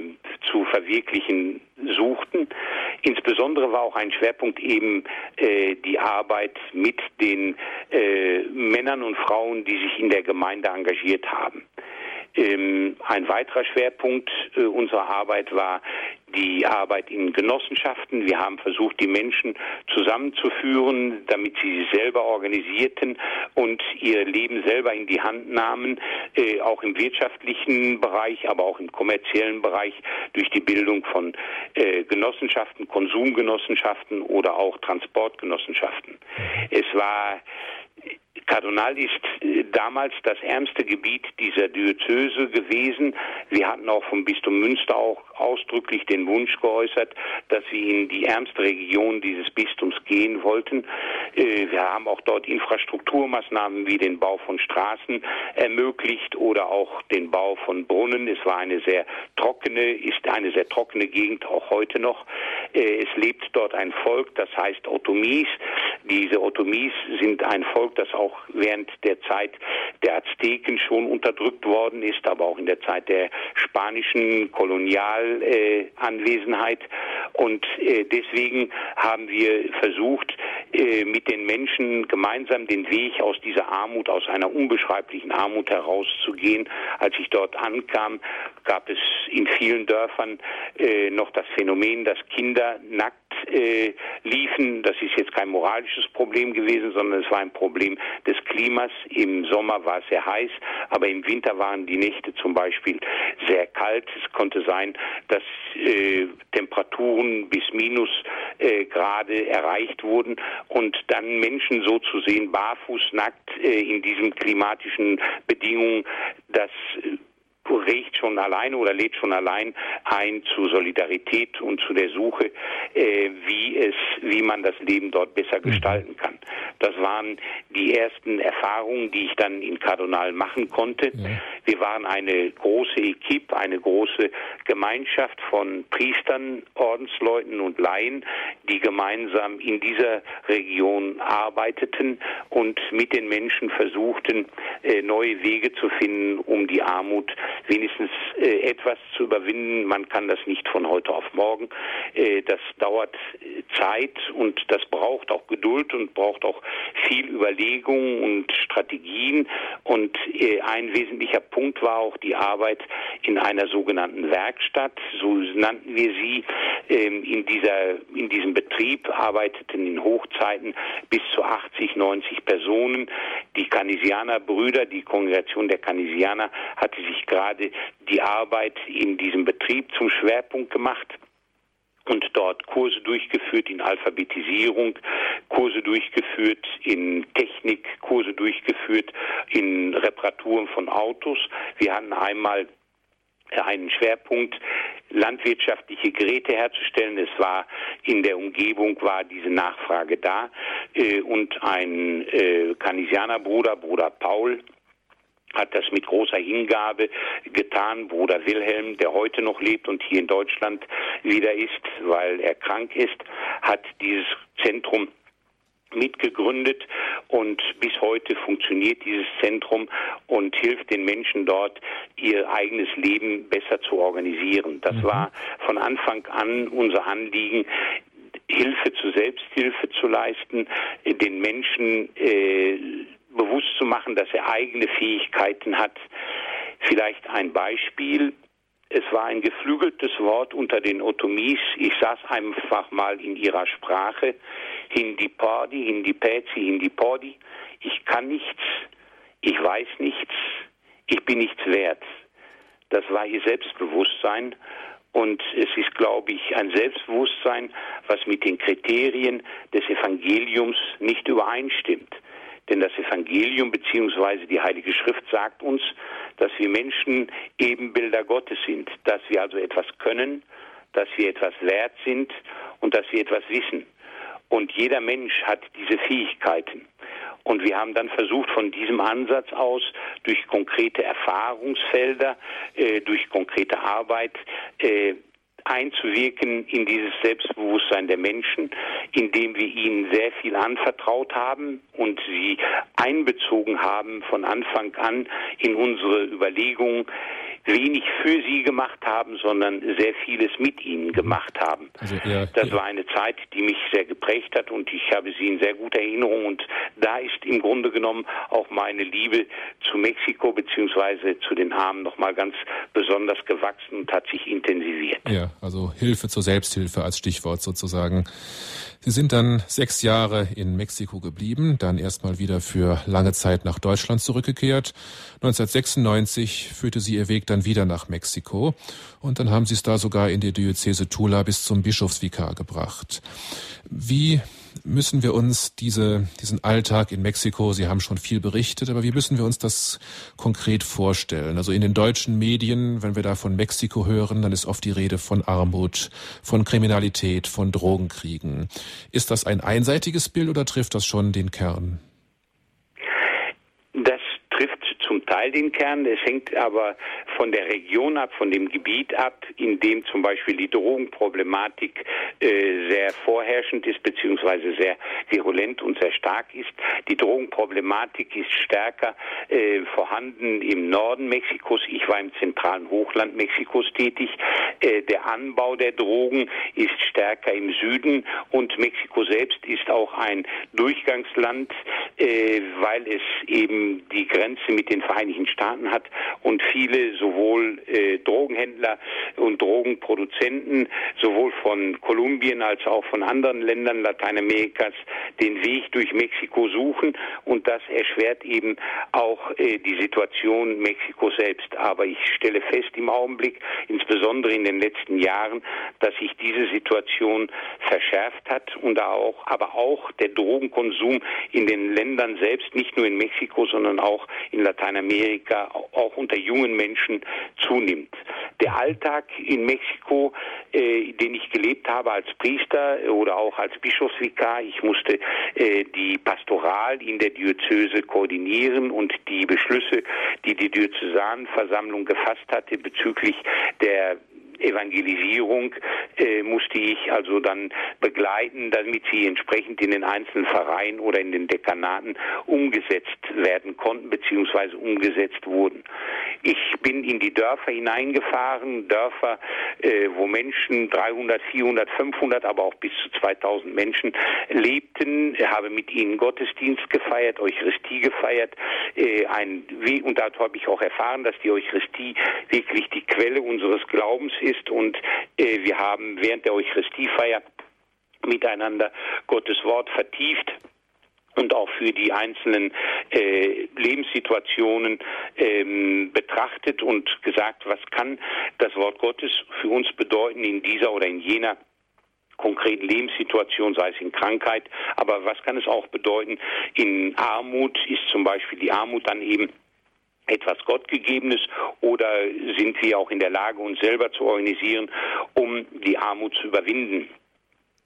zu verwirklichen suchten. Insbesondere war auch ein Schwerpunkt eben äh, die Arbeit mit den äh, Männern und Frauen, die sich in der Gemeinde engagiert haben. Ähm, ein weiterer Schwerpunkt äh, unserer Arbeit war die Arbeit in Genossenschaften. Wir haben versucht, die Menschen zusammenzuführen, damit sie sich selber organisierten und ihr Leben selber in die Hand nahmen, äh, auch im wirtschaftlichen Bereich, aber auch im kommerziellen Bereich durch die Bildung von äh, Genossenschaften, Konsumgenossenschaften oder auch Transportgenossenschaften. Es war Kardinal ist äh, damals das ärmste Gebiet dieser Diözese gewesen. Wir hatten auch vom Bistum Münster auch ausdrücklich den Wunsch geäußert, dass wir in die ärmste Region dieses Bistums gehen wollten. Äh, wir haben auch dort Infrastrukturmaßnahmen wie den Bau von Straßen ermöglicht oder auch den Bau von Brunnen. Es war eine sehr trockene, ist eine sehr trockene Gegend auch heute noch. Äh, es lebt dort ein Volk, das heißt Otomis. Diese Otomis sind ein Volk, das auch während der Zeit der Azteken schon unterdrückt worden ist, aber auch in der Zeit der spanischen Kolonialanwesenheit. Und äh, deswegen haben wir versucht, äh, mit den Menschen gemeinsam den Weg aus dieser Armut, aus einer unbeschreiblichen Armut herauszugehen. Als ich dort ankam, gab es in vielen Dörfern äh, noch das Phänomen, dass Kinder nackt äh, liefen. Das ist jetzt kein moralisches Problem gewesen, sondern es war ein Problem des Klimas. Im Sommer war es sehr heiß, aber im Winter waren die Nächte zum Beispiel sehr kalt. Es konnte sein, dass äh, Temperaturen bis minus äh, Grade erreicht wurden und dann Menschen so zu sehen, barfuß, nackt äh, in diesen klimatischen Bedingungen, das äh, regt schon alleine oder lädt schon allein ein zu Solidarität und zu der Suche, äh, wie es, wie man das Leben dort besser mhm. gestalten kann. Das waren die ersten Erfahrungen, die ich dann in Kardinal machen konnte. Ja. Wir waren eine große Equipe, eine große Gemeinschaft von Priestern, Ordensleuten und Laien, die gemeinsam in dieser Region arbeiteten und mit den Menschen versuchten, äh, neue Wege zu finden, um die Armut wenigstens äh, etwas zu überwinden. Man kann das nicht von heute auf morgen. Äh, das dauert Zeit und das braucht auch Geduld und braucht auch viel Überlegung und Strategien. Und ein wesentlicher Punkt war auch die Arbeit in einer sogenannten Werkstatt. So nannten wir sie. Ähm, in dieser, in diesem Betrieb arbeiteten in Hochzeiten bis zu 80, 90 Personen. Die Canisianer Brüder, die Kongregation der Canisianer hatte sich gerade die Arbeit in diesem Betrieb zum Schwerpunkt gemacht und dort Kurse durchgeführt in Alphabetisierung, Kurse durchgeführt in Technik, Kurse durchgeführt in Reparaturen von Autos. Wir hatten einmal einen Schwerpunkt, landwirtschaftliche Geräte herzustellen. Es war in der Umgebung war diese Nachfrage da äh, und ein äh, Kanisianerbruder, Bruder Paul, hat das mit großer Hingabe getan. Bruder Wilhelm, der heute noch lebt und hier in Deutschland wieder ist, weil er krank ist, hat dieses Zentrum mitgegründet und bis heute funktioniert dieses Zentrum und hilft den Menschen dort, ihr eigenes Leben besser zu organisieren. Das mhm. war von Anfang an unser Anliegen, Hilfe zur Selbsthilfe zu leisten, den Menschen äh, bewusst zu machen, dass er eigene Fähigkeiten hat. Vielleicht ein Beispiel. Es war ein geflügeltes Wort unter den Otomis. Ich saß einfach mal in ihrer Sprache. Hindi Padi, Hindi Pezi, Hindi Podi. Ich kann nichts, ich weiß nichts, ich bin nichts wert. Das war ihr Selbstbewusstsein. Und es ist, glaube ich, ein Selbstbewusstsein, was mit den Kriterien des Evangeliums nicht übereinstimmt. Denn das Evangelium bzw. die Heilige Schrift sagt uns, dass wir Menschen Ebenbilder Gottes sind, dass wir also etwas können, dass wir etwas wert sind und dass wir etwas wissen. Und jeder Mensch hat diese Fähigkeiten. Und wir haben dann versucht, von diesem Ansatz aus durch konkrete Erfahrungsfelder, äh, durch konkrete Arbeit äh, einzuwirken in dieses Selbstbewusstsein der Menschen, indem wir ihnen sehr viel anvertraut haben und sie einbezogen haben von Anfang an in unsere Überlegungen, wenig für sie gemacht haben, sondern sehr vieles mit ihnen gemacht haben. Also eher, das war eine Zeit, die mich sehr geprägt hat und ich habe sie in sehr guter Erinnerung und da ist im Grunde genommen auch meine Liebe zu Mexiko bzw. zu den Armen nochmal ganz besonders gewachsen und hat sich intensiviert. Ja, also Hilfe zur Selbsthilfe als Stichwort sozusagen. Sie sind dann sechs Jahre in Mexiko geblieben, dann erstmal wieder für lange Zeit nach Deutschland zurückgekehrt. 1996 führte sie ihr Weg dann wieder nach Mexiko und dann haben sie es da sogar in die Diözese Tula bis zum Bischofsvikar gebracht. Wie müssen wir uns diese, diesen Alltag in Mexiko, Sie haben schon viel berichtet, aber wie müssen wir uns das konkret vorstellen? Also in den deutschen Medien, wenn wir da von Mexiko hören, dann ist oft die Rede von Armut, von Kriminalität, von Drogenkriegen. Ist das ein einseitiges Bild oder trifft das schon den Kern? zum Teil den Kern. Es hängt aber von der Region ab, von dem Gebiet ab, in dem zum Beispiel die Drogenproblematik äh, sehr vorherrschend ist, beziehungsweise sehr virulent und sehr stark ist. Die Drogenproblematik ist stärker äh, vorhanden im Norden Mexikos. Ich war im zentralen Hochland Mexikos tätig. Äh, der Anbau der Drogen ist stärker im Süden und Mexiko selbst ist auch ein Durchgangsland, äh, weil es eben die Grenze mit den Vereinigten Staaten hat und viele sowohl äh, Drogenhändler und Drogenproduzenten sowohl von Kolumbien als auch von anderen Ländern Lateinamerikas den Weg durch Mexiko suchen und das erschwert eben auch äh, die Situation Mexiko selbst. Aber ich stelle fest im Augenblick, insbesondere in den letzten Jahren, dass sich diese Situation verschärft hat und auch, aber auch der Drogenkonsum in den Ländern selbst, nicht nur in Mexiko, sondern auch in Lateinamerika, auch unter jungen Menschen zunimmt. Der Alltag in Mexiko, äh, den ich gelebt habe als Priester oder auch als Bischofsvikar, ich musste äh, die Pastoral in der Diözese koordinieren und die Beschlüsse, die die Diözesanversammlung gefasst hatte bezüglich der Evangelisierung äh, musste ich also dann begleiten, damit sie entsprechend in den einzelnen Vereinen oder in den Dekanaten umgesetzt werden konnten bzw. umgesetzt wurden. Ich bin in die Dörfer hineingefahren, Dörfer, äh, wo Menschen 300, 400, 500, aber auch bis zu 2000 Menschen lebten, habe mit ihnen Gottesdienst gefeiert, Eucharistie gefeiert, äh, ein, und dazu habe ich auch erfahren, dass die Eucharistie wirklich die Quelle unseres Glaubens ist ist und äh, wir haben während der Eucharistiefeier miteinander Gottes Wort vertieft und auch für die einzelnen äh, Lebenssituationen ähm, betrachtet und gesagt, was kann das Wort Gottes für uns bedeuten in dieser oder in jener konkreten Lebenssituation, sei es in Krankheit. Aber was kann es auch bedeuten? In Armut ist zum Beispiel die Armut dann eben etwas Gottgegebenes oder sind wir auch in der Lage, uns selber zu organisieren, um die Armut zu überwinden?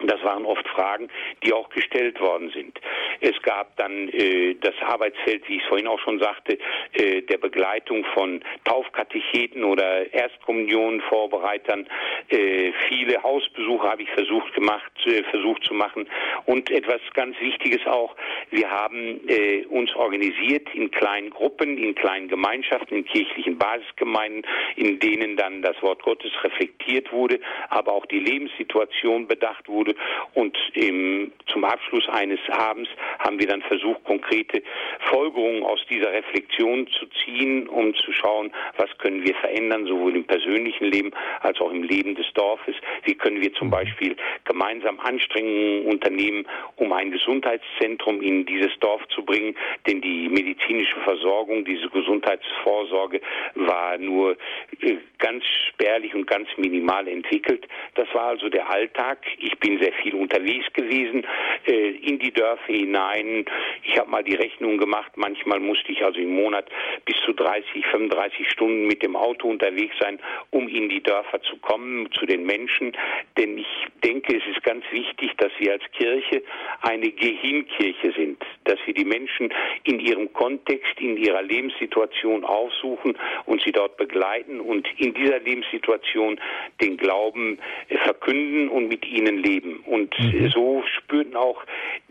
Das waren oft Fragen, die auch gestellt worden sind. Es gab dann äh, das Arbeitsfeld, wie ich es vorhin auch schon sagte, äh, der Begleitung von Taufkatecheten oder Erstkommunionvorbereitern. Äh, viele Hausbesuche habe ich versucht gemacht, äh, versucht zu machen. Und etwas ganz Wichtiges auch: Wir haben äh, uns organisiert in kleinen Gruppen, in kleinen Gemeinschaften, in kirchlichen Basisgemeinden, in denen dann das Wort Gottes reflektiert wurde, aber auch die Lebenssituation bedacht wurde wurde. Und im, zum Abschluss eines Abends haben wir dann versucht, konkrete Folgerungen aus dieser Reflexion zu ziehen, um zu schauen, was können wir verändern, sowohl im persönlichen Leben als auch im Leben des Dorfes. Wie können wir zum mhm. Beispiel gemeinsam Anstrengungen unternehmen, um ein Gesundheitszentrum in dieses Dorf zu bringen, denn die medizinische Versorgung, diese Gesundheitsvorsorge war nur äh, ganz spärlich und ganz minimal entwickelt. Das war also der Alltag. Ich bin sehr viel unterwegs gewesen, äh, in die Dörfer hinein. Ich habe mal die Rechnung gemacht, manchmal musste ich also im Monat bis zu 30, 35 Stunden mit dem Auto unterwegs sein, um in die Dörfer zu kommen, zu den Menschen. Denn ich denke, es ist ganz wichtig, dass wir als Kirche eine Gehinkirche sind, dass wir die Menschen in ihrem Kontext, in ihrer Lebenssituation aufsuchen und sie dort begleiten und in dieser Lebenssituation den Glauben verkünden und mit ihnen leben. Und mhm. so spürten auch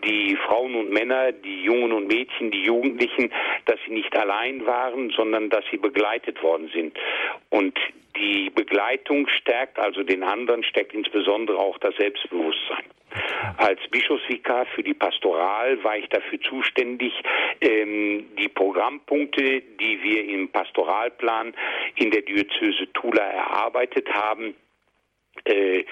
die Frauen und Männer, die Jungen und Mädchen, die Jugendlichen, dass sie nicht allein waren, sondern dass sie begleitet worden sind. Und die Begleitung stärkt also den anderen, stärkt insbesondere auch das Selbstbewusstsein. Als Bischofsvikar für die Pastoral war ich dafür zuständig, ähm, die Programmpunkte, die wir im Pastoralplan in der Diözese Tula erarbeitet haben, äh,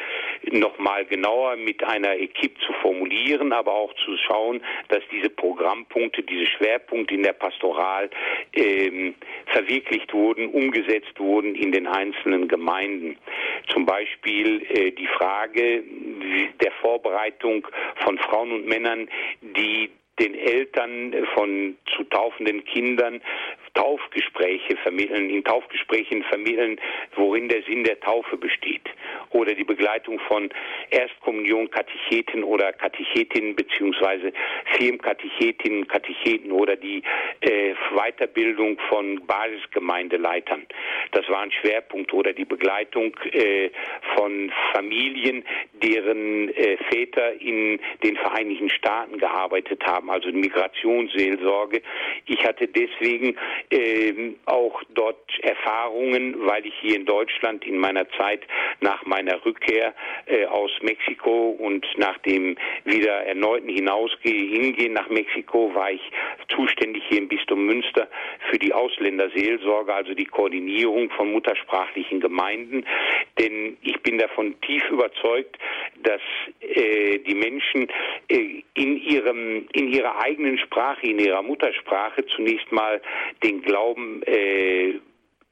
nochmal genauer mit einer Equipe zu formulieren, aber auch zu schauen, dass diese Programmpunkte, diese Schwerpunkte in der Pastoral ähm, verwirklicht wurden, umgesetzt wurden in den einzelnen Gemeinden. Zum Beispiel äh, die Frage der Vorbereitung von Frauen und Männern, die den Eltern von zu taufenden Kindern Taufgespräche vermitteln, in Taufgesprächen vermitteln, worin der Sinn der Taufe besteht. Oder die Begleitung von Erstkommunion, Katecheten oder Katechetinnen beziehungsweise Firmkatechetinnen, Katecheten oder die äh, Weiterbildung von Basisgemeindeleitern. Das war ein Schwerpunkt. Oder die Begleitung äh, von Familien, deren äh, Väter in den Vereinigten Staaten gearbeitet haben, also Migrationsseelsorge. Ich hatte deswegen ähm, auch dort Erfahrungen, weil ich hier in Deutschland in meiner Zeit nach meiner Rückkehr äh, aus Mexiko und nach dem wieder erneuten Hinausgehen hingehen nach Mexiko war ich zuständig hier im Bistum Münster für die Ausländerseelsorge, also die Koordinierung von muttersprachlichen Gemeinden. Denn ich bin davon tief überzeugt, dass äh, die Menschen äh, in ihrem in ihrer eigenen Sprache, in ihrer Muttersprache zunächst mal den Glauben äh,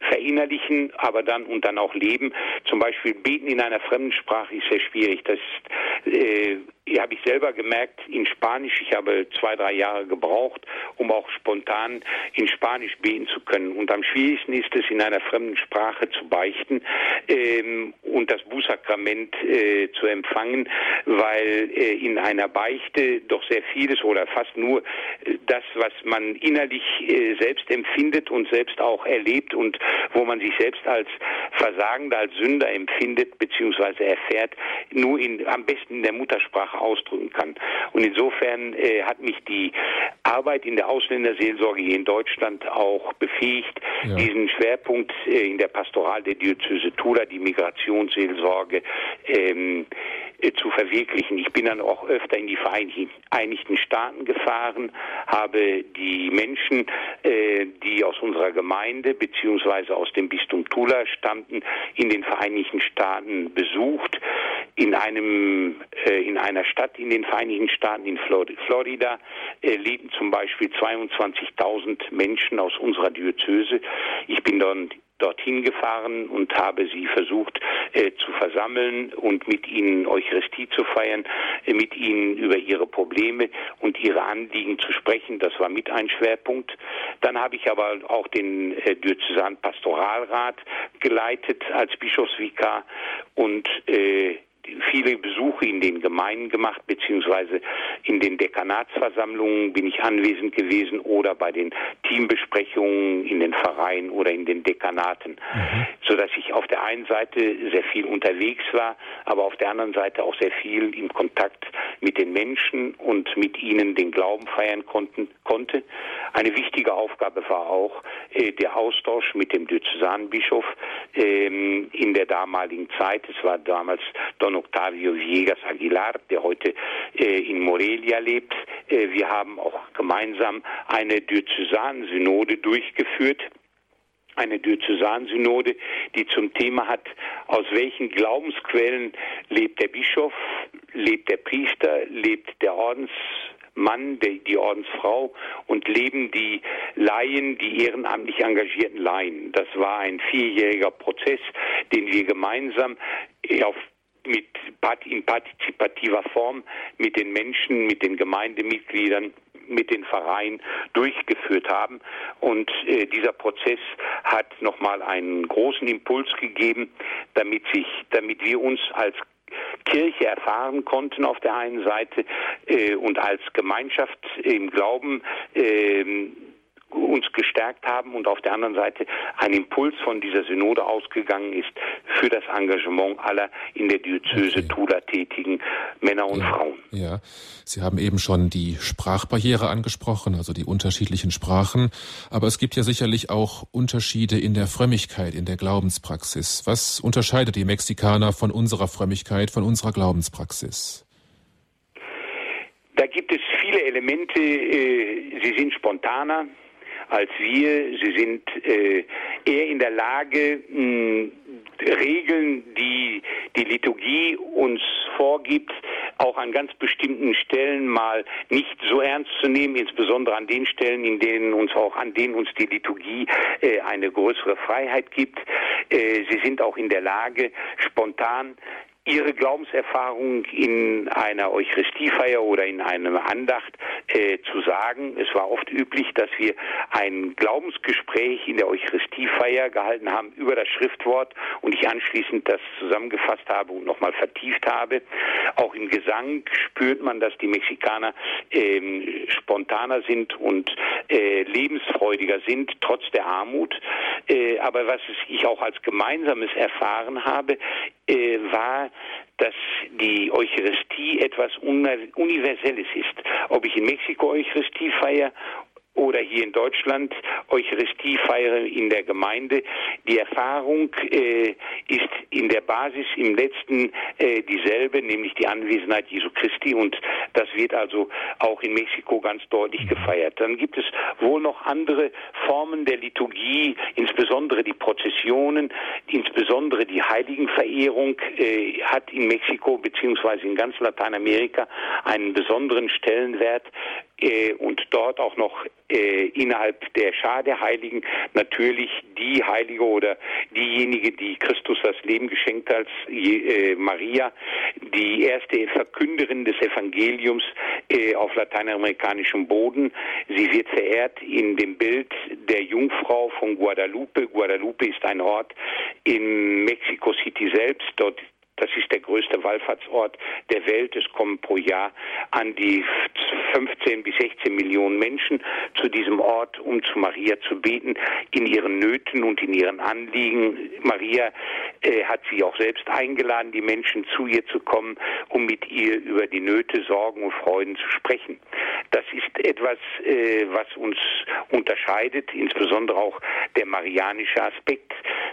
verinnerlichen, aber dann und dann auch leben. Zum Beispiel beten in einer fremden Sprache ist sehr schwierig. Das äh, habe ich selber gemerkt in Spanisch. Ich habe zwei, drei Jahre gebraucht, um auch spontan in Spanisch beten zu können. Und am schwierigsten ist es, in einer fremden Sprache zu beichten ähm, und das Bußsakrament äh, zu empfangen, weil äh, in einer Beichte doch sehr vieles oder fast nur äh, das, was man innerlich äh, selbst empfindet und selbst auch erlebt und wo man sich selbst als Versagender, als Sünder empfindet bzw. erfährt, nur in, am besten in der Muttersprache ausdrücken kann. Und insofern äh, hat mich die Arbeit in der Ausländerseelsorge hier in Deutschland auch befähigt, ja. diesen Schwerpunkt äh, in der Pastoral der Diözese Tula, die Migrationsseelsorge, ähm, äh, zu verwirklichen. Ich bin dann auch öfter in die Vereinigten Staaten gefahren, habe die Menschen, äh, die aus unserer Gemeinde beziehungsweise aus dem Bistum Tula stammten, in den Vereinigten Staaten besucht. In einem äh, in einer Stadt in den Vereinigten Staaten in Florida äh, lebten zum Beispiel 22.000 Menschen aus unserer Diözese. Ich bin dann dorthin gefahren und habe sie versucht äh, zu versammeln und mit ihnen Eucharistie zu feiern, äh, mit ihnen über ihre Probleme und ihre Anliegen zu sprechen. Das war mit ein Schwerpunkt. Dann habe ich aber auch den äh, Diözesan Pastoralrat geleitet als Bischofsvikar und äh, viele Besuche in den Gemeinden gemacht, beziehungsweise in den Dekanatsversammlungen bin ich anwesend gewesen oder bei den Teambesprechungen in den Vereinen oder in den Dekanaten, mhm. so dass ich auf der einen Seite sehr viel unterwegs war, aber auf der anderen Seite auch sehr viel im Kontakt mit den Menschen und mit ihnen den Glauben feiern konnten, konnte. Eine wichtige Aufgabe war auch äh, der Austausch mit dem Diözesanbischof ähm, in der damaligen Zeit. Es war damals Don Octavio Villegas Aguilar, der heute äh, in Morelia lebt. Äh, wir haben auch gemeinsam eine Diözesansynode durchgeführt eine Diözesansynode, die zum Thema hat, aus welchen Glaubensquellen lebt der Bischof, lebt der Priester, lebt der Ordensmann, die, die Ordensfrau und leben die Laien, die ehrenamtlich engagierten Laien. Das war ein vierjähriger Prozess, den wir gemeinsam auf mit, in partizipativer Form mit den Menschen, mit den Gemeindemitgliedern mit den Vereinen durchgeführt haben. Und äh, dieser Prozess hat nochmal einen großen Impuls gegeben, damit sich, damit wir uns als Kirche erfahren konnten auf der einen Seite äh, und als Gemeinschaft im Glauben äh, uns gestärkt haben und auf der anderen Seite ein Impuls von dieser Synode ausgegangen ist für das Engagement aller in der Diözese okay. Tula tätigen Männer und ja, Frauen. Ja, Sie haben eben schon die Sprachbarriere angesprochen, also die unterschiedlichen Sprachen, aber es gibt ja sicherlich auch Unterschiede in der Frömmigkeit, in der Glaubenspraxis. Was unterscheidet die Mexikaner von unserer Frömmigkeit, von unserer Glaubenspraxis? Da gibt es viele Elemente. Äh, sie sind spontaner, als wir. Sie sind äh, eher in der Lage, mh, Regeln, die die Liturgie uns vorgibt, auch an ganz bestimmten Stellen mal nicht so ernst zu nehmen, insbesondere an den Stellen, in denen uns auch an denen uns die Liturgie äh, eine größere Freiheit gibt. Äh, sie sind auch in der Lage, spontan Ihre Glaubenserfahrung in einer Eucharistiefeier oder in einer Andacht äh, zu sagen. Es war oft üblich, dass wir ein Glaubensgespräch in der Eucharistiefeier gehalten haben über das Schriftwort und ich anschließend das zusammengefasst habe und nochmal vertieft habe. Auch im Gesang spürt man, dass die Mexikaner ähm, spontaner sind und äh, lebensfreudiger sind, trotz der Armut. Äh, aber was ich auch als Gemeinsames erfahren habe, äh, war, dass die Eucharistie etwas Universelles ist. Ob ich in Mexiko Eucharistie feiere oder hier in Deutschland Eucharistie feiere in der Gemeinde. Die Erfahrung äh, ist in der Basis im letzten äh, dieselbe, nämlich die Anwesenheit Jesu Christi und das wird also auch in Mexiko ganz deutlich gefeiert. Dann gibt es wohl noch andere Formen der Liturgie, insbesondere die Prozessionen, insbesondere die Heiligenverehrung äh, hat in Mexiko beziehungsweise in ganz Lateinamerika einen besonderen Stellenwert äh, und dort auch noch äh, innerhalb der Schar der Heiligen natürlich die Heilige oder diejenige, die Christus das Leben geschenkt hat, äh, Maria, die erste Verkünderin des Evangeliums äh, auf lateinamerikanischem Boden. Sie wird verehrt in dem Bild der Jungfrau von Guadalupe. Guadalupe ist ein Ort in Mexico City selbst. Dort das ist der größte Wallfahrtsort der Welt. Es kommen pro Jahr an die 15 bis 16 Millionen Menschen zu diesem Ort, um zu Maria zu beten, in ihren Nöten und in ihren Anliegen. Maria äh, hat sie auch selbst eingeladen, die Menschen zu ihr zu kommen, um mit ihr über die Nöte, Sorgen und Freuden zu sprechen. Das ist etwas, äh, was uns unterscheidet, insbesondere auch der marianische Aspekt,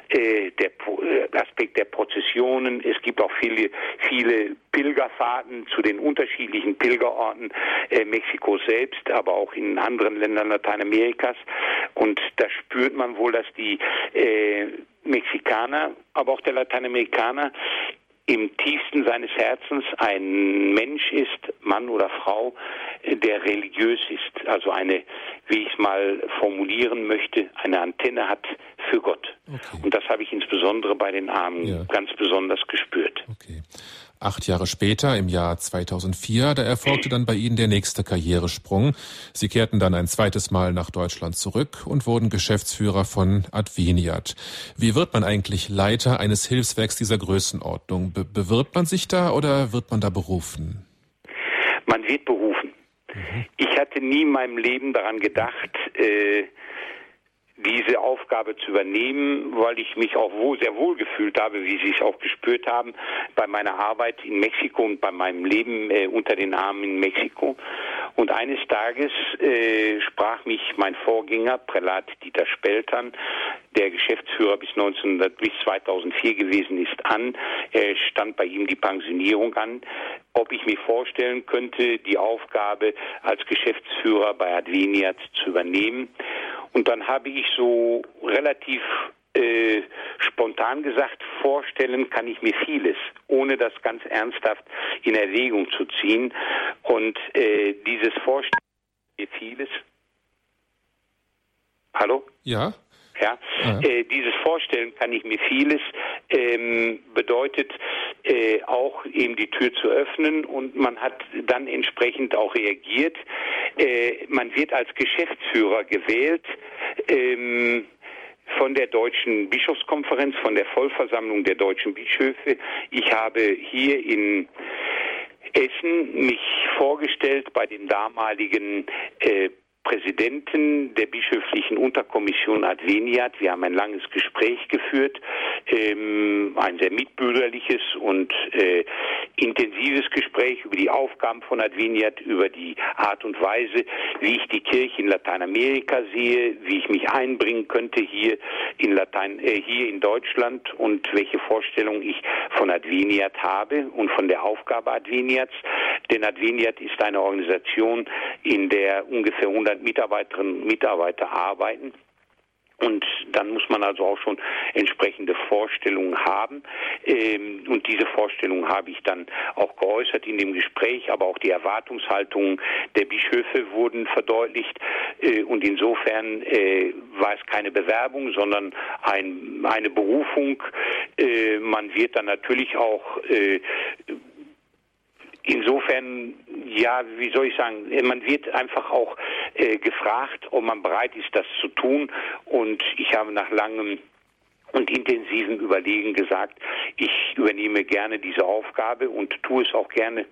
äh, der äh, Aspekt der Prozessionen. Es gibt gibt auch viele, viele Pilgerfahrten zu den unterschiedlichen Pilgerorten äh, Mexikos selbst, aber auch in anderen Ländern Lateinamerikas. Und da spürt man wohl, dass die äh, Mexikaner, aber auch der Lateinamerikaner im tiefsten seines Herzens ein Mensch ist, Mann oder Frau, der religiös ist, also eine, wie ich es mal formulieren möchte, eine Antenne hat für Gott. Okay. Und das habe ich insbesondere bei den Armen ja. ganz besonders gespürt. Okay. Acht Jahre später, im Jahr 2004, da erfolgte dann bei Ihnen der nächste Karrieresprung. Sie kehrten dann ein zweites Mal nach Deutschland zurück und wurden Geschäftsführer von Adveniat. Wie wird man eigentlich Leiter eines Hilfswerks dieser Größenordnung? Be bewirbt man sich da oder wird man da berufen? Man wird berufen. Mhm. Ich hatte nie in meinem Leben daran gedacht, äh, diese Aufgabe zu übernehmen, weil ich mich auch wohl, sehr wohl gefühlt habe, wie Sie es auch gespürt haben, bei meiner Arbeit in Mexiko und bei meinem Leben äh, unter den Armen in Mexiko. Und eines Tages äh, sprach mich mein Vorgänger, Prälat Dieter Speltern, der Geschäftsführer bis 1900, bis 2004 gewesen ist, an. Er stand bei ihm die Pensionierung an, ob ich mir vorstellen könnte, die Aufgabe als Geschäftsführer bei Adveniat zu übernehmen. Und dann habe ich so relativ äh, spontan gesagt, vorstellen kann ich mir vieles, ohne das ganz ernsthaft in Erwägung zu ziehen. Und äh, dieses Vorstellen mir vieles. Hallo? Ja. Ja, ja. Äh, dieses Vorstellen kann ich mir vieles ähm, bedeutet äh, auch eben die Tür zu öffnen und man hat dann entsprechend auch reagiert. Äh, man wird als Geschäftsführer gewählt. Ähm, von der Deutschen Bischofskonferenz, von der Vollversammlung der deutschen Bischöfe. Ich habe hier in Essen mich vorgestellt bei dem damaligen äh, Präsidenten der bischöflichen Unterkommission Adveniat. Wir haben ein langes Gespräch geführt, ähm, ein sehr mitbürgerliches und äh, intensives Gespräch über die Aufgaben von Adveniat, über die Art und Weise, wie ich die Kirche in Lateinamerika sehe, wie ich mich einbringen könnte hier in Latein, äh, hier in Deutschland und welche Vorstellungen ich von Adveniat habe und von der Aufgabe Adveniats. Denn Adveniat ist eine Organisation, in der ungefähr 100 100 Mitarbeiterinnen und Mitarbeiter arbeiten. Und dann muss man also auch schon entsprechende Vorstellungen haben. Ähm, und diese Vorstellungen habe ich dann auch geäußert in dem Gespräch, aber auch die Erwartungshaltungen der Bischöfe wurden verdeutlicht. Äh, und insofern äh, war es keine Bewerbung, sondern ein, eine Berufung. Äh, man wird dann natürlich auch insofern, ja, wie soll ich sagen, man wird einfach auch äh, gefragt, ob man bereit ist, das zu tun. Und ich habe nach langem und intensiven Überlegen gesagt, ich übernehme gerne diese Aufgabe und tue es auch gerne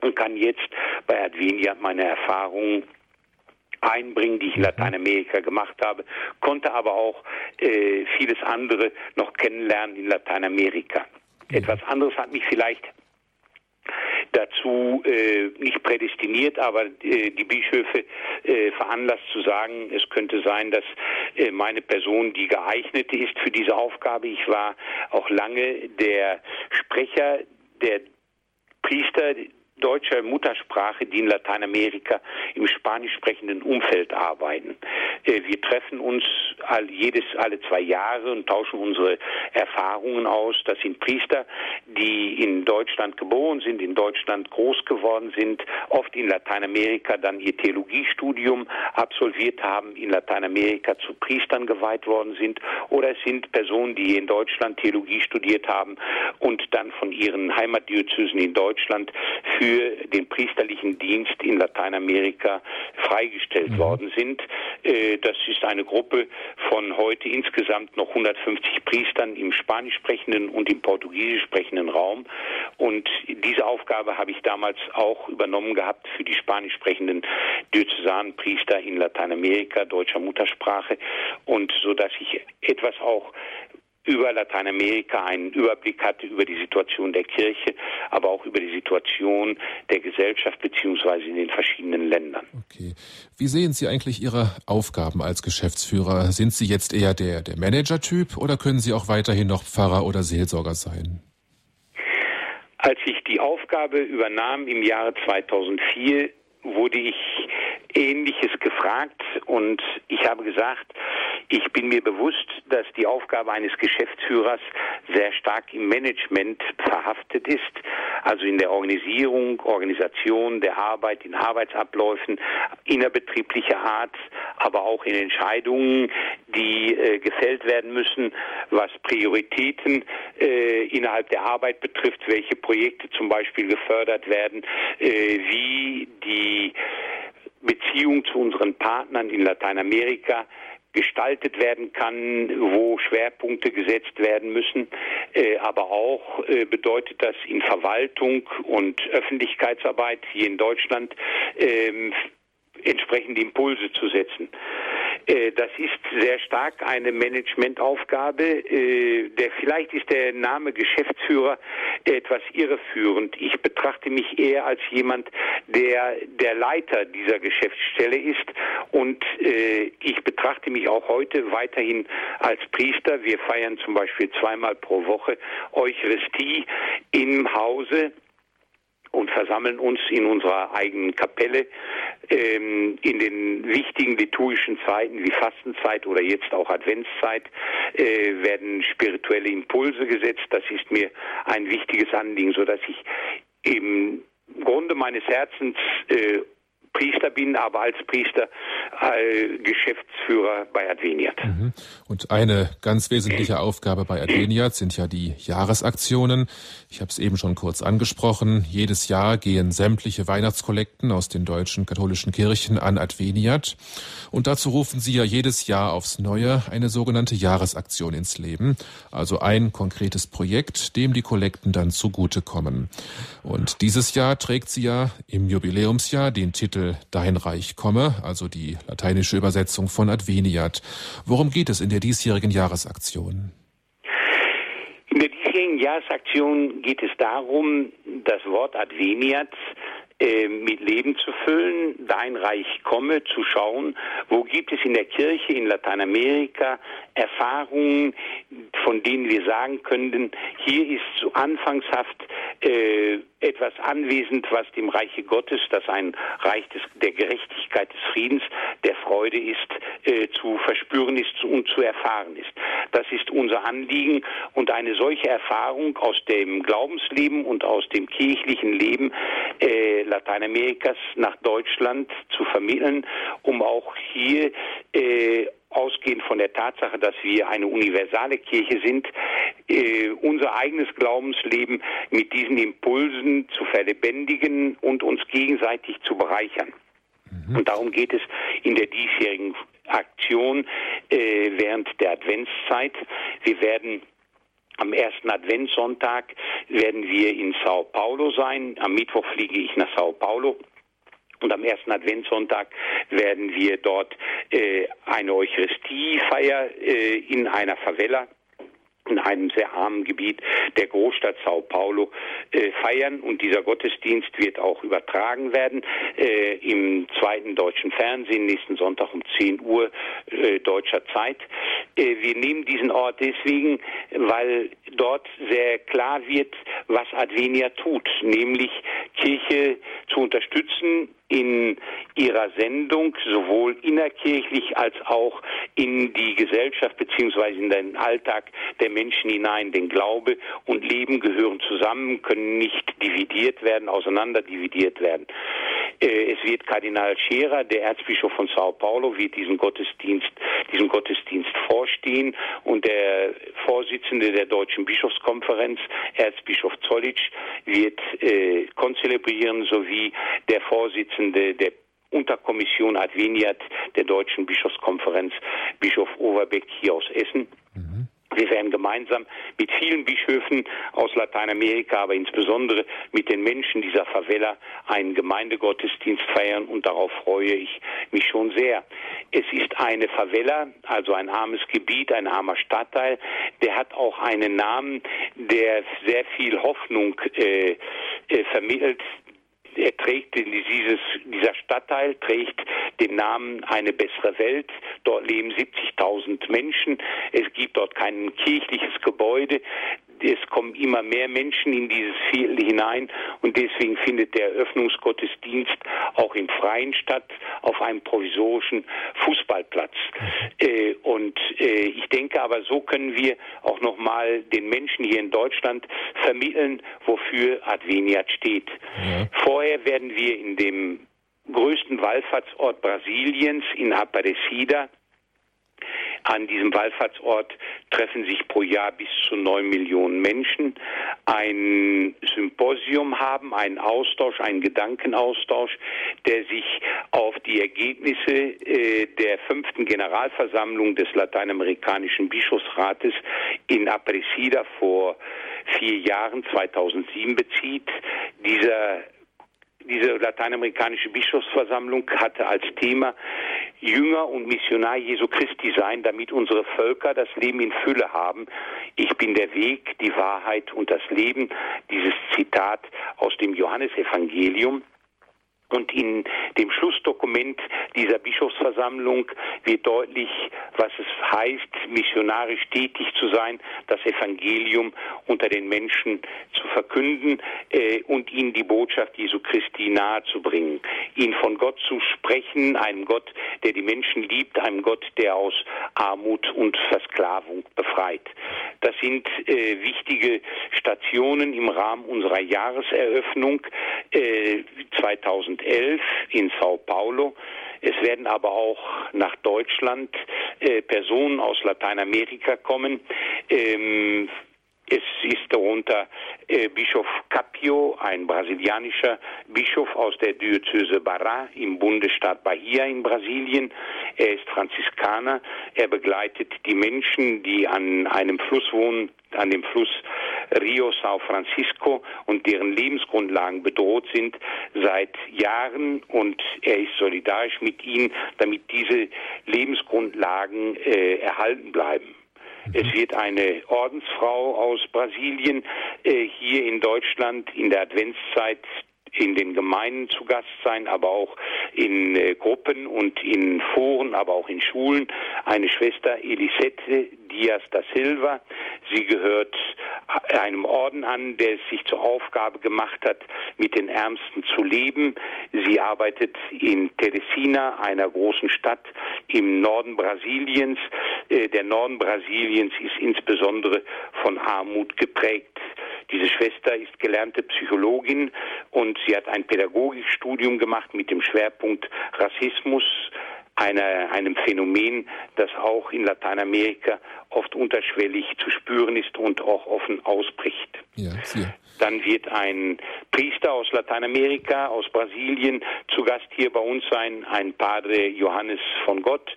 und kann jetzt bei Advenia meine Erfahrungen einbringen, die ich in mhm. Lateinamerika gemacht habe, konnte aber auch äh, vieles andere noch kennenlernen in Lateinamerika. Mhm. Etwas anderes hat mich vielleicht dazu äh, nicht prädestiniert, aber äh, die Bischöfe äh, veranlasst zu sagen, es könnte sein, dass äh, meine Person die geeignete ist für diese Aufgabe. Ich war auch lange der Sprecher der Priester deutscher Muttersprache, die in Lateinamerika im spanisch sprechenden Umfeld arbeiten. Äh, wir treffen uns all, jedes, alle zwei Jahre und tauschen unsere Erfahrungen aus. Das sind Priester, die in Deutschland geboren sind, in Deutschland groß geworden sind, oft in Lateinamerika dann ihr Theologiestudium absolviert haben, in Lateinamerika zu Priestern geweiht worden sind. Oder es sind Personen, die in Deutschland Theologie studiert haben und dann von ihren Heimatdiözesen in Deutschland für für den priesterlichen Dienst in Lateinamerika freigestellt mhm. worden sind. Äh, das ist eine Gruppe von heute insgesamt noch 150 Priestern im spanisch sprechenden und im portugiesisch sprechenden Raum. Und diese Aufgabe habe ich damals auch übernommen gehabt für die spanisch sprechenden Diözesanpriester in Lateinamerika, deutscher Muttersprache. Und so dass ich etwas auch über Lateinamerika einen Überblick hatte über die Situation der Kirche, aber auch über die Situation der Gesellschaft beziehungsweise in den verschiedenen Ländern. Okay. Wie sehen Sie eigentlich Ihre Aufgaben als Geschäftsführer? Sind Sie jetzt eher der, der Manager-Typ oder können Sie auch weiterhin noch Pfarrer oder Seelsorger sein? Als ich die Aufgabe übernahm im Jahre 2004, wurde ich Ähnliches gefragt und ich habe gesagt, ich bin mir bewusst, dass die Aufgabe eines Geschäftsführers sehr stark im Management verhaftet ist, also in der Organisierung, Organisation der Arbeit, in Arbeitsabläufen innerbetrieblicher Art, aber auch in Entscheidungen, die äh, gefällt werden müssen, was Prioritäten äh, innerhalb der Arbeit betrifft, welche Projekte zum Beispiel gefördert werden, äh, wie die Beziehung zu unseren Partnern in Lateinamerika gestaltet werden kann, wo Schwerpunkte gesetzt werden müssen. Äh, aber auch äh, bedeutet das in Verwaltung und Öffentlichkeitsarbeit hier in Deutschland ähm, entsprechende Impulse zu setzen. Äh, das ist sehr stark eine Managementaufgabe. Äh, der, vielleicht ist der Name Geschäftsführer etwas irreführend. Ich betrachte mich eher als jemand, der der Leiter dieser Geschäftsstelle ist und äh, ich betrachte mich auch heute weiterhin als Priester. Wir feiern zum Beispiel zweimal pro Woche Eucharistie im Hause und versammeln uns in unserer eigenen Kapelle ähm, in den wichtigen liturgischen Zeiten wie Fastenzeit oder jetzt auch Adventszeit äh, werden spirituelle Impulse gesetzt. Das ist mir ein wichtiges Anliegen, so dass ich im Grunde meines Herzens äh, Priester bin, aber als Priester äh, Geschäftsführer bei Adveniat. Mhm. Und eine ganz wesentliche Aufgabe bei Adveniat sind ja die Jahresaktionen. Ich habe es eben schon kurz angesprochen. Jedes Jahr gehen sämtliche Weihnachtskollekten aus den deutschen katholischen Kirchen an Adveniat. Und dazu rufen sie ja jedes Jahr aufs Neue eine sogenannte Jahresaktion ins Leben. Also ein konkretes Projekt, dem die Kollekten dann zugutekommen. Und dieses Jahr trägt sie ja im Jubiläumsjahr den Titel Dein Reich komme, also die lateinische Übersetzung von Adveniat. Worum geht es in der diesjährigen Jahresaktion? In der diesjährigen Jahresaktion geht es darum, das Wort Adveniat äh, mit Leben zu füllen, dein Reich komme, zu schauen, wo gibt es in der Kirche in Lateinamerika Erfahrungen, von denen wir sagen könnten, hier ist so anfangshaft äh, etwas anwesend, was dem Reiche Gottes, das ein Reich des, der Gerechtigkeit, des Friedens, der Freude ist, äh, zu verspüren ist und zu erfahren ist. Das ist unser Anliegen und eine solche Erfahrung aus dem Glaubensleben und aus dem kirchlichen Leben äh, Lateinamerikas nach Deutschland zu vermitteln, um auch hier äh, ausgehend von der Tatsache, dass wir eine universale Kirche sind, äh, unser eigenes Glaubensleben mit diesen Impulsen zu verlebendigen und uns gegenseitig zu bereichern. Mhm. Und darum geht es in der diesjährigen Aktion äh, während der Adventszeit. Wir werden am ersten Adventssonntag werden wir in Sao Paulo sein. Am Mittwoch fliege ich nach Sao Paulo. Und am ersten Adventssonntag werden wir dort äh, eine Eucharistiefeier äh, in einer Favela in einem sehr armen Gebiet der Großstadt Sao Paulo äh, feiern und dieser Gottesdienst wird auch übertragen werden äh, im zweiten deutschen Fernsehen nächsten Sonntag um 10 Uhr äh, deutscher Zeit. Äh, wir nehmen diesen Ort deswegen, weil dort sehr klar wird, was Advenia tut, nämlich Kirche zu unterstützen in ihrer Sendung sowohl innerkirchlich als auch in die Gesellschaft beziehungsweise in den Alltag der Menschen hinein. Denn Glaube und Leben gehören zusammen, können nicht dividiert werden, auseinander dividiert werden. Äh, es wird Kardinal Scherer, der Erzbischof von Sao Paulo, wird diesen Gottesdienst, diesen Gottesdienst vorstehen und der Vorsitzende der Deutschen Bischofskonferenz, Erzbischof Zollitsch, wird äh, konzelebrieren sowie der Vorsitzende der Unterkommission Adveniat der Deutschen Bischofskonferenz, Bischof Overbeck hier aus Essen. Wir werden gemeinsam mit vielen Bischöfen aus Lateinamerika, aber insbesondere mit den Menschen dieser Favela einen Gemeindegottesdienst feiern und darauf freue ich mich schon sehr. Es ist eine Favela, also ein armes Gebiet, ein armer Stadtteil, der hat auch einen Namen, der sehr viel Hoffnung äh, äh, vermittelt, er trägt dieses, dieser Stadtteil trägt den Namen eine bessere Welt. Dort leben 70.000 Menschen. Es gibt dort kein kirchliches Gebäude. Es kommen immer mehr Menschen in dieses Viertel hinein und deswegen findet der Eröffnungsgottesdienst auch im Freien statt, auf einem provisorischen Fußballplatz. Äh, und äh, ich denke aber, so können wir auch nochmal den Menschen hier in Deutschland vermitteln, wofür Adveniat steht. Ja. Vorher werden wir in dem größten Wallfahrtsort Brasiliens in Aparecida an diesem Wallfahrtsort treffen sich pro Jahr bis zu neun Millionen Menschen, ein Symposium haben, einen Austausch, einen Gedankenaustausch, der sich auf die Ergebnisse äh, der fünften Generalversammlung des lateinamerikanischen Bischofsrates in Aparecida vor vier Jahren, 2007 bezieht. Dieser diese lateinamerikanische Bischofsversammlung hatte als Thema Jünger und Missionar Jesu Christi sein, damit unsere Völker das Leben in Fülle haben. Ich bin der Weg, die Wahrheit und das Leben. Dieses Zitat aus dem Johannesevangelium. Und in dem Schlussdokument dieser Bischofsversammlung wird deutlich, was es heißt, missionarisch tätig zu sein, das Evangelium unter den Menschen zu verkünden äh, und ihnen die Botschaft Jesu Christi nahezubringen, ihnen von Gott zu sprechen, einem Gott, der die Menschen liebt, einem Gott, der aus Armut und Versklavung befreit. Das sind äh, wichtige Stationen im Rahmen unserer Jahreseröffnung äh, 2000 2011 in Sao Paulo. Es werden aber auch nach Deutschland äh, Personen aus Lateinamerika kommen. Ähm, es ist darunter äh, Bischof Capio, ein brasilianischer Bischof aus der Diözese Bará im Bundesstaat Bahia in Brasilien. Er ist Franziskaner. Er begleitet die Menschen, die an einem Fluss wohnen, an dem Fluss Rio Sao Francisco und deren Lebensgrundlagen bedroht sind seit Jahren und er ist solidarisch mit ihnen, damit diese Lebensgrundlagen äh, erhalten bleiben. Es wird eine Ordensfrau aus Brasilien äh, hier in Deutschland in der Adventszeit in den Gemeinden zu Gast sein, aber auch in äh, Gruppen und in Foren, aber auch in Schulen. Eine Schwester Elisette Diaz da Silva. Sie gehört einem Orden an, der es sich zur Aufgabe gemacht hat, mit den Ärmsten zu leben. Sie arbeitet in Teresina, einer großen Stadt im Norden Brasiliens. Äh, der Norden Brasiliens ist insbesondere von Armut geprägt. Diese Schwester ist gelernte Psychologin und sie hat ein Pädagogikstudium gemacht mit dem Schwerpunkt Rassismus, einer, einem Phänomen, das auch in Lateinamerika oft unterschwellig zu spüren ist und auch offen ausbricht. Ja, Dann wird ein Priester aus Lateinamerika, aus Brasilien, zu Gast hier bei uns sein, ein Padre Johannes von Gott.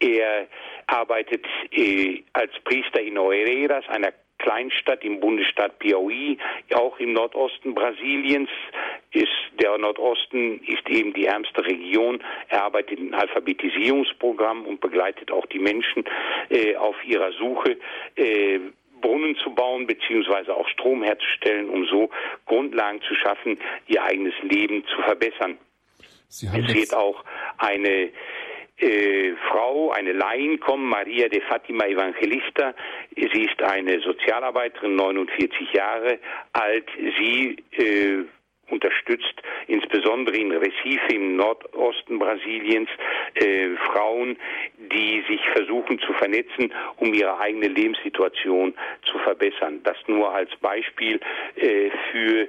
Er arbeitet äh, als Priester in Oeiras, einer Kleinstadt im Bundesstaat Piauí, auch im Nordosten Brasiliens. Ist der Nordosten ist eben die ärmste Region. Er arbeitet in Alphabetisierungsprogramm und begleitet auch die Menschen äh, auf ihrer Suche. Äh, Brunnen zu bauen beziehungsweise auch Strom herzustellen, um so Grundlagen zu schaffen, ihr eigenes Leben zu verbessern. es wird auch eine äh, Frau, eine Laien kommen, Maria de Fatima Evangelista. Sie ist eine Sozialarbeiterin, 49 Jahre alt. Sie äh, unterstützt insbesondere in Recife im Nordosten Brasiliens äh, Frauen, die sich versuchen zu vernetzen, um ihre eigene Lebenssituation zu verbessern. Das nur als Beispiel äh, für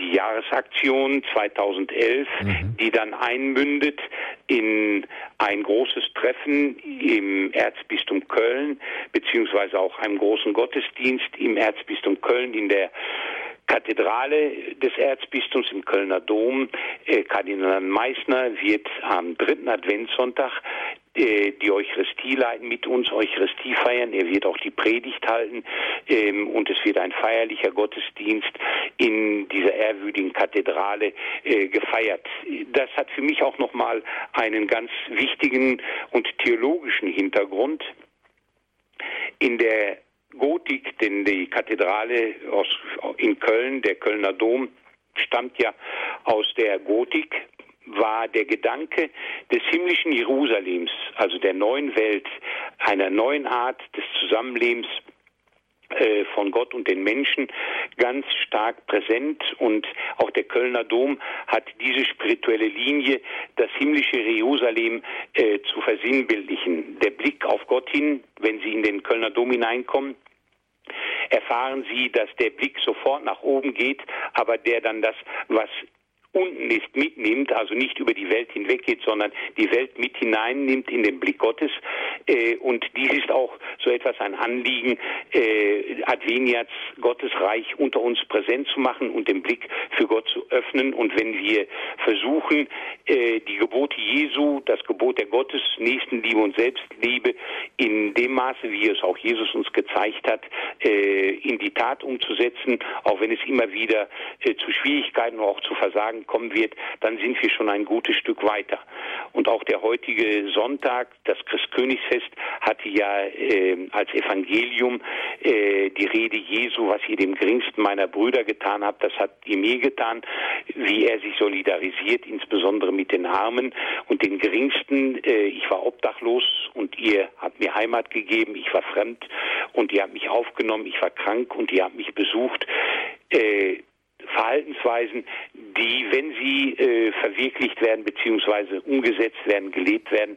die Jahresaktion 2011, mhm. die dann einmündet in ein großes Treffen im Erzbistum Köln, beziehungsweise auch einem großen Gottesdienst im Erzbistum Köln in der Kathedrale des Erzbistums im Kölner Dom. Äh, Kardinal Meissner wird am dritten Adventssonntag äh, die Eucharistie leiten, mit uns Eucharistie feiern. Er wird auch die Predigt halten ähm, und es wird ein feierlicher Gottesdienst in dieser ehrwürdigen Kathedrale äh, gefeiert. Das hat für mich auch nochmal einen ganz wichtigen und theologischen Hintergrund. In der Gotik, denn die Kathedrale aus, in Köln, der Kölner Dom, stammt ja aus der Gotik, war der Gedanke des himmlischen Jerusalems, also der neuen Welt, einer neuen Art des Zusammenlebens äh, von Gott und den Menschen ganz stark präsent und auch der Kölner Dom hat diese spirituelle Linie, das himmlische Jerusalem äh, zu versinnbildlichen. Der Blick auf Gott hin, wenn Sie in den Kölner Dom hineinkommen, erfahren Sie, dass der Blick sofort nach oben geht, aber der dann das, was unten ist, mitnimmt, also nicht über die Welt hinweggeht, sondern die Welt mit hineinnimmt in den Blick Gottes. Äh, und dies ist auch so etwas ein Anliegen, äh, Adveniats Gottesreich unter uns präsent zu machen und den Blick für Gott zu öffnen. Und wenn wir versuchen, äh, die Gebote Jesu, das Gebot der Gottes, Nächstenliebe und Selbstliebe in dem Maße, wie es auch Jesus uns gezeigt hat, in die Tat umzusetzen, auch wenn es immer wieder zu Schwierigkeiten oder auch zu Versagen kommen wird, dann sind wir schon ein gutes Stück weiter. Und auch der heutige Sonntag, das Christkönigsfest, hatte ja äh, als Evangelium äh, die Rede Jesu, was ihr dem geringsten meiner Brüder getan habt, das hat ihr mir getan, wie er sich solidarisiert, insbesondere mit den Armen und den geringsten. Äh, ich war obdachlos und ihr habt mir Heimat gegeben, ich war fremd und ihr habt mich aufgenommen, ich war krank und ihr habt mich besucht. Äh, Verhaltensweisen, die, wenn sie äh, verwirklicht werden bzw. umgesetzt werden, gelebt werden,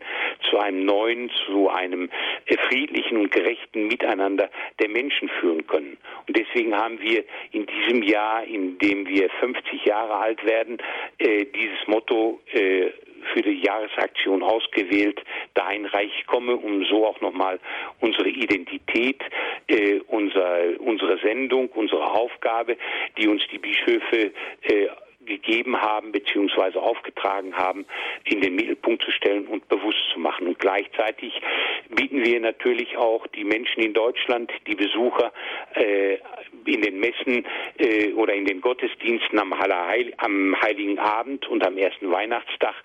zu einem neuen, zu einem äh, friedlichen und gerechten Miteinander der Menschen führen können. Und deswegen haben wir in diesem Jahr, in dem wir 50 Jahre alt werden, äh, dieses Motto äh, für die Jahresaktion ausgewählt, Dein Reich komme, um so auch nochmal unsere Identität, äh, unser, unsere Sendung, unsere Aufgabe, die uns die Bischöfe äh, gegeben haben beziehungsweise aufgetragen haben, in den Mittelpunkt zu stellen und bewusst zu machen. Und gleichzeitig bieten wir natürlich auch die Menschen in Deutschland, die Besucher äh, in den Messen äh, oder in den Gottesdiensten am, Heil, am, Heiligen Abend und am ersten Weihnachtstag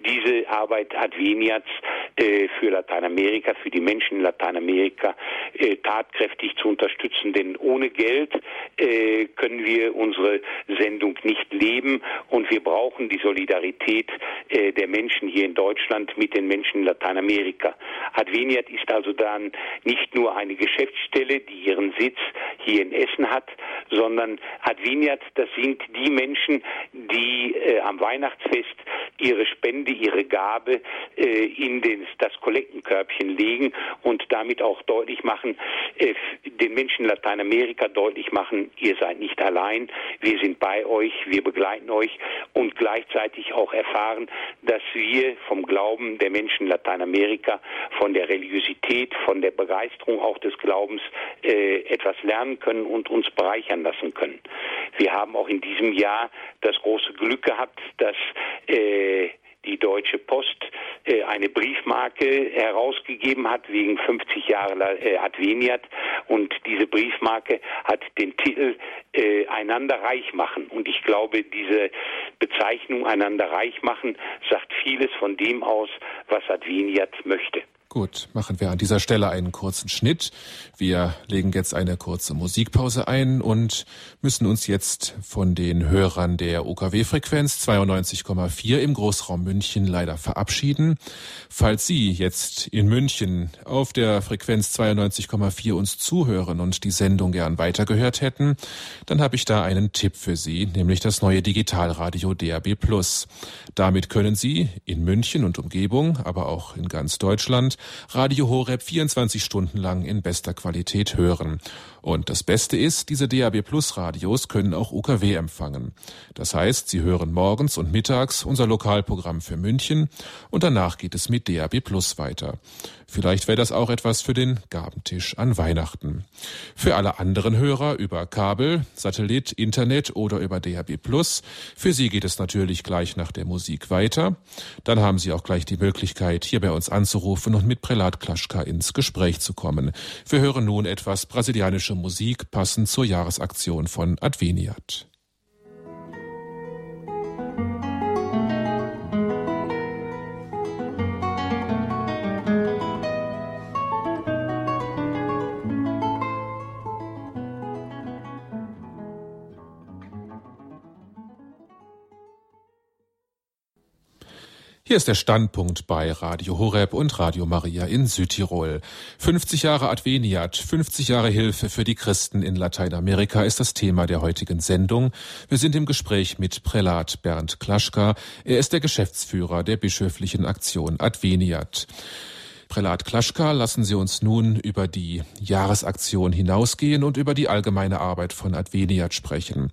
diese Arbeit Adveniats äh, für Lateinamerika, für die Menschen in Lateinamerika äh, tatkräftig zu unterstützen. Denn ohne Geld äh, können wir unsere Sendung nicht leben und wir brauchen die Solidarität äh, der Menschen hier in Deutschland mit den Menschen in Lateinamerika. Adveniat ist also dann nicht nur eine Geschäftsstelle, die ihren Sitz hier in Essen hat, sondern Adveniat, das sind die Menschen, die äh, am Weihnachtsfest ihre Spende, ihre Gabe äh, in den, das Kollektenkörbchen legen und damit auch deutlich machen, äh, den Menschen in Lateinamerika deutlich machen, ihr seid nicht allein, wir sind bei euch, wir begleiten euch und gleichzeitig auch erfahren, dass wir vom Glauben der Menschen in Lateinamerika, von der Religiosität, von der Begeisterung auch des Glaubens äh, etwas lernen können und uns bereichern lassen können. Wir haben auch in diesem Jahr das große Glück gehabt, dass äh, die Deutsche Post äh, eine Briefmarke herausgegeben hat wegen 50 Jahre äh, Adveniat und diese Briefmarke hat den Titel äh, einander reich machen und ich glaube diese Bezeichnung einander reich machen sagt vieles von dem aus, was Adveniat möchte. Gut, machen wir an dieser Stelle einen kurzen Schnitt. Wir legen jetzt eine kurze Musikpause ein und müssen uns jetzt von den Hörern der OKW-Frequenz 92,4 im Großraum München leider verabschieden. Falls Sie jetzt in München auf der Frequenz 92,4 uns zuhören und die Sendung gern weitergehört hätten, dann habe ich da einen Tipp für Sie, nämlich das neue Digitalradio DAB+. Damit können Sie in München und Umgebung, aber auch in ganz Deutschland Radio Horeb 24 Stunden lang in bester Qualität hören. Und das Beste ist, diese DAB Plus Radios können auch UKW empfangen. Das heißt, Sie hören morgens und mittags unser Lokalprogramm für München und danach geht es mit DAB Plus weiter. Vielleicht wäre das auch etwas für den Gabentisch an Weihnachten. Für alle anderen Hörer über Kabel, Satellit, Internet oder über DAB Plus, für Sie geht es natürlich gleich nach der Musik weiter. Dann haben Sie auch gleich die Möglichkeit, hier bei uns anzurufen und mit Prälat Klaschka ins Gespräch zu kommen. Wir hören nun etwas brasilianische Musik passend zur Jahresaktion von Adveniat. Hier ist der Standpunkt bei Radio Horeb und Radio Maria in Südtirol. 50 Jahre Adveniat, 50 Jahre Hilfe für die Christen in Lateinamerika ist das Thema der heutigen Sendung. Wir sind im Gespräch mit Prälat Bernd Klaschka. Er ist der Geschäftsführer der bischöflichen Aktion Adveniat. Prälat Klaschka, lassen Sie uns nun über die Jahresaktion hinausgehen und über die allgemeine Arbeit von Adveniat sprechen.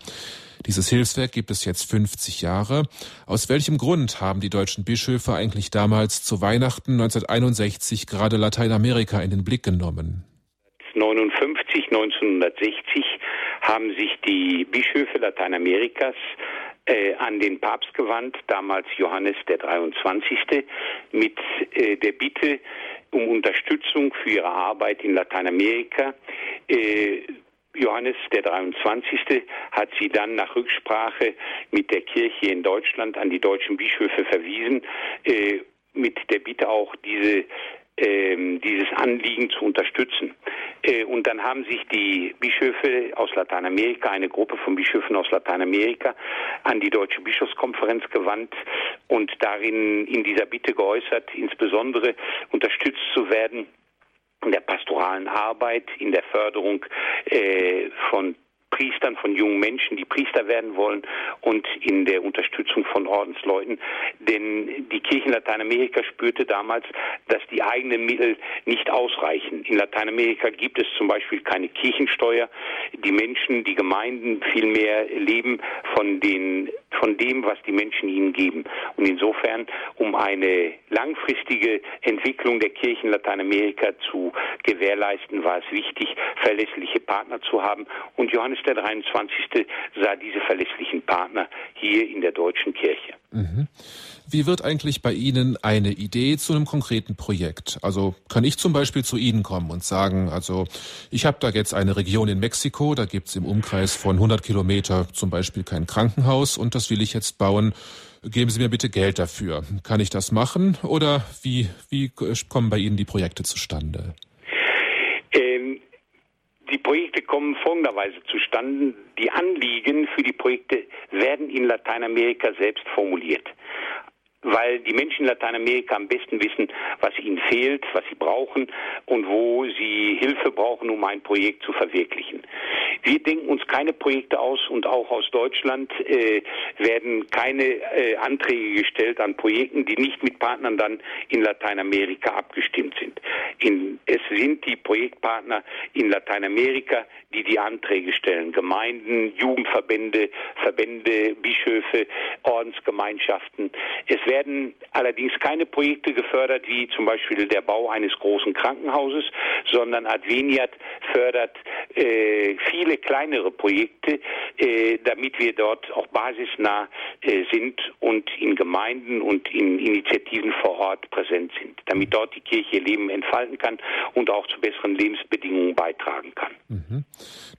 Dieses Hilfswerk gibt es jetzt 50 Jahre. Aus welchem Grund haben die deutschen Bischöfe eigentlich damals zu Weihnachten 1961 gerade Lateinamerika in den Blick genommen? 1959, 1960 haben sich die Bischöfe Lateinamerikas äh, an den Papst gewandt, damals Johannes der 23. mit äh, der Bitte um Unterstützung für ihre Arbeit in Lateinamerika. Äh, Johannes der 23. hat sie dann nach Rücksprache mit der Kirche in Deutschland an die deutschen Bischöfe verwiesen, äh, mit der Bitte auch diese dieses Anliegen zu unterstützen. Äh, und dann haben sich die Bischöfe aus Lateinamerika, eine Gruppe von Bischöfen aus Lateinamerika, an die Deutsche Bischofskonferenz gewandt und darin in dieser Bitte geäußert, insbesondere unterstützt zu werden in der pastoralen Arbeit, in der Förderung äh, von Priestern, von jungen Menschen, die Priester werden wollen und in der Unterstützung von Ordensleuten. Denn die Kirche in Lateinamerika spürte damals, dass die eigenen Mittel nicht ausreichen. In Lateinamerika gibt es zum Beispiel keine Kirchensteuer. Die Menschen, die Gemeinden vielmehr leben von den von dem, was die Menschen ihnen geben. Und insofern, um eine langfristige Entwicklung der Kirche in Lateinamerika zu gewährleisten, war es wichtig, verlässliche Partner zu haben. Und Johannes der 23. sah diese verlässlichen Partner hier in der deutschen Kirche. Mhm. Wie wird eigentlich bei Ihnen eine Idee zu einem konkreten Projekt? Also kann ich zum Beispiel zu Ihnen kommen und sagen, also ich habe da jetzt eine Region in Mexiko, da gibt es im Umkreis von 100 Kilometer zum Beispiel kein Krankenhaus und das will ich jetzt bauen. Geben Sie mir bitte Geld dafür. Kann ich das machen oder wie, wie kommen bei Ihnen die Projekte zustande? Die Projekte kommen folgenderweise zustande. Die Anliegen für die Projekte werden in Lateinamerika selbst formuliert weil die Menschen in Lateinamerika am besten wissen, was ihnen fehlt, was sie brauchen und wo sie Hilfe brauchen, um ein Projekt zu verwirklichen. Wir denken uns keine Projekte aus und auch aus Deutschland äh, werden keine äh, Anträge gestellt an Projekten, die nicht mit Partnern dann in Lateinamerika abgestimmt sind. In, es sind die Projektpartner in Lateinamerika, die die Anträge stellen. Gemeinden, Jugendverbände, Verbände, Bischöfe, Ordensgemeinschaften. Es werden allerdings keine Projekte gefördert, wie zum Beispiel der Bau eines großen Krankenhauses, sondern Adveniat fördert äh, viele kleinere Projekte, äh, damit wir dort auch basisnah äh, sind und in Gemeinden und in Initiativen vor Ort präsent sind, damit dort die Kirche Leben entfalten kann und auch zu besseren Lebensbedingungen beitragen kann. Mhm.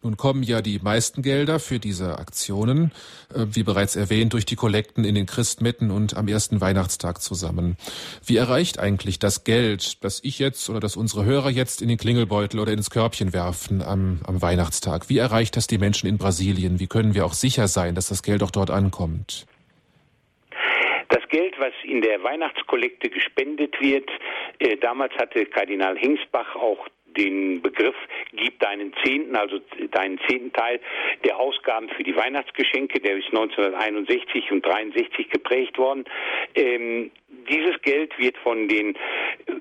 Nun kommen ja die meisten Gelder für diese Aktionen, äh, wie bereits erwähnt, durch die Kollekten in den Christmetten und am ersten Weihnachtstag zusammen. Wie erreicht eigentlich das Geld, das ich jetzt oder das unsere Hörer jetzt in den Klingelbeutel oder ins Körbchen werfen am, am Weihnachtstag? Wie erreicht das die Menschen in Brasilien? Wie können wir auch sicher sein, dass das Geld auch dort ankommt? Das Geld, was in der Weihnachtskollekte gespendet wird, äh, damals hatte Kardinal Hingsbach auch den Begriff gib deinen Zehnten, also deinen zehnten Teil der Ausgaben für die Weihnachtsgeschenke, der ist 1961 und 63 geprägt worden. Ähm, dieses Geld wird von den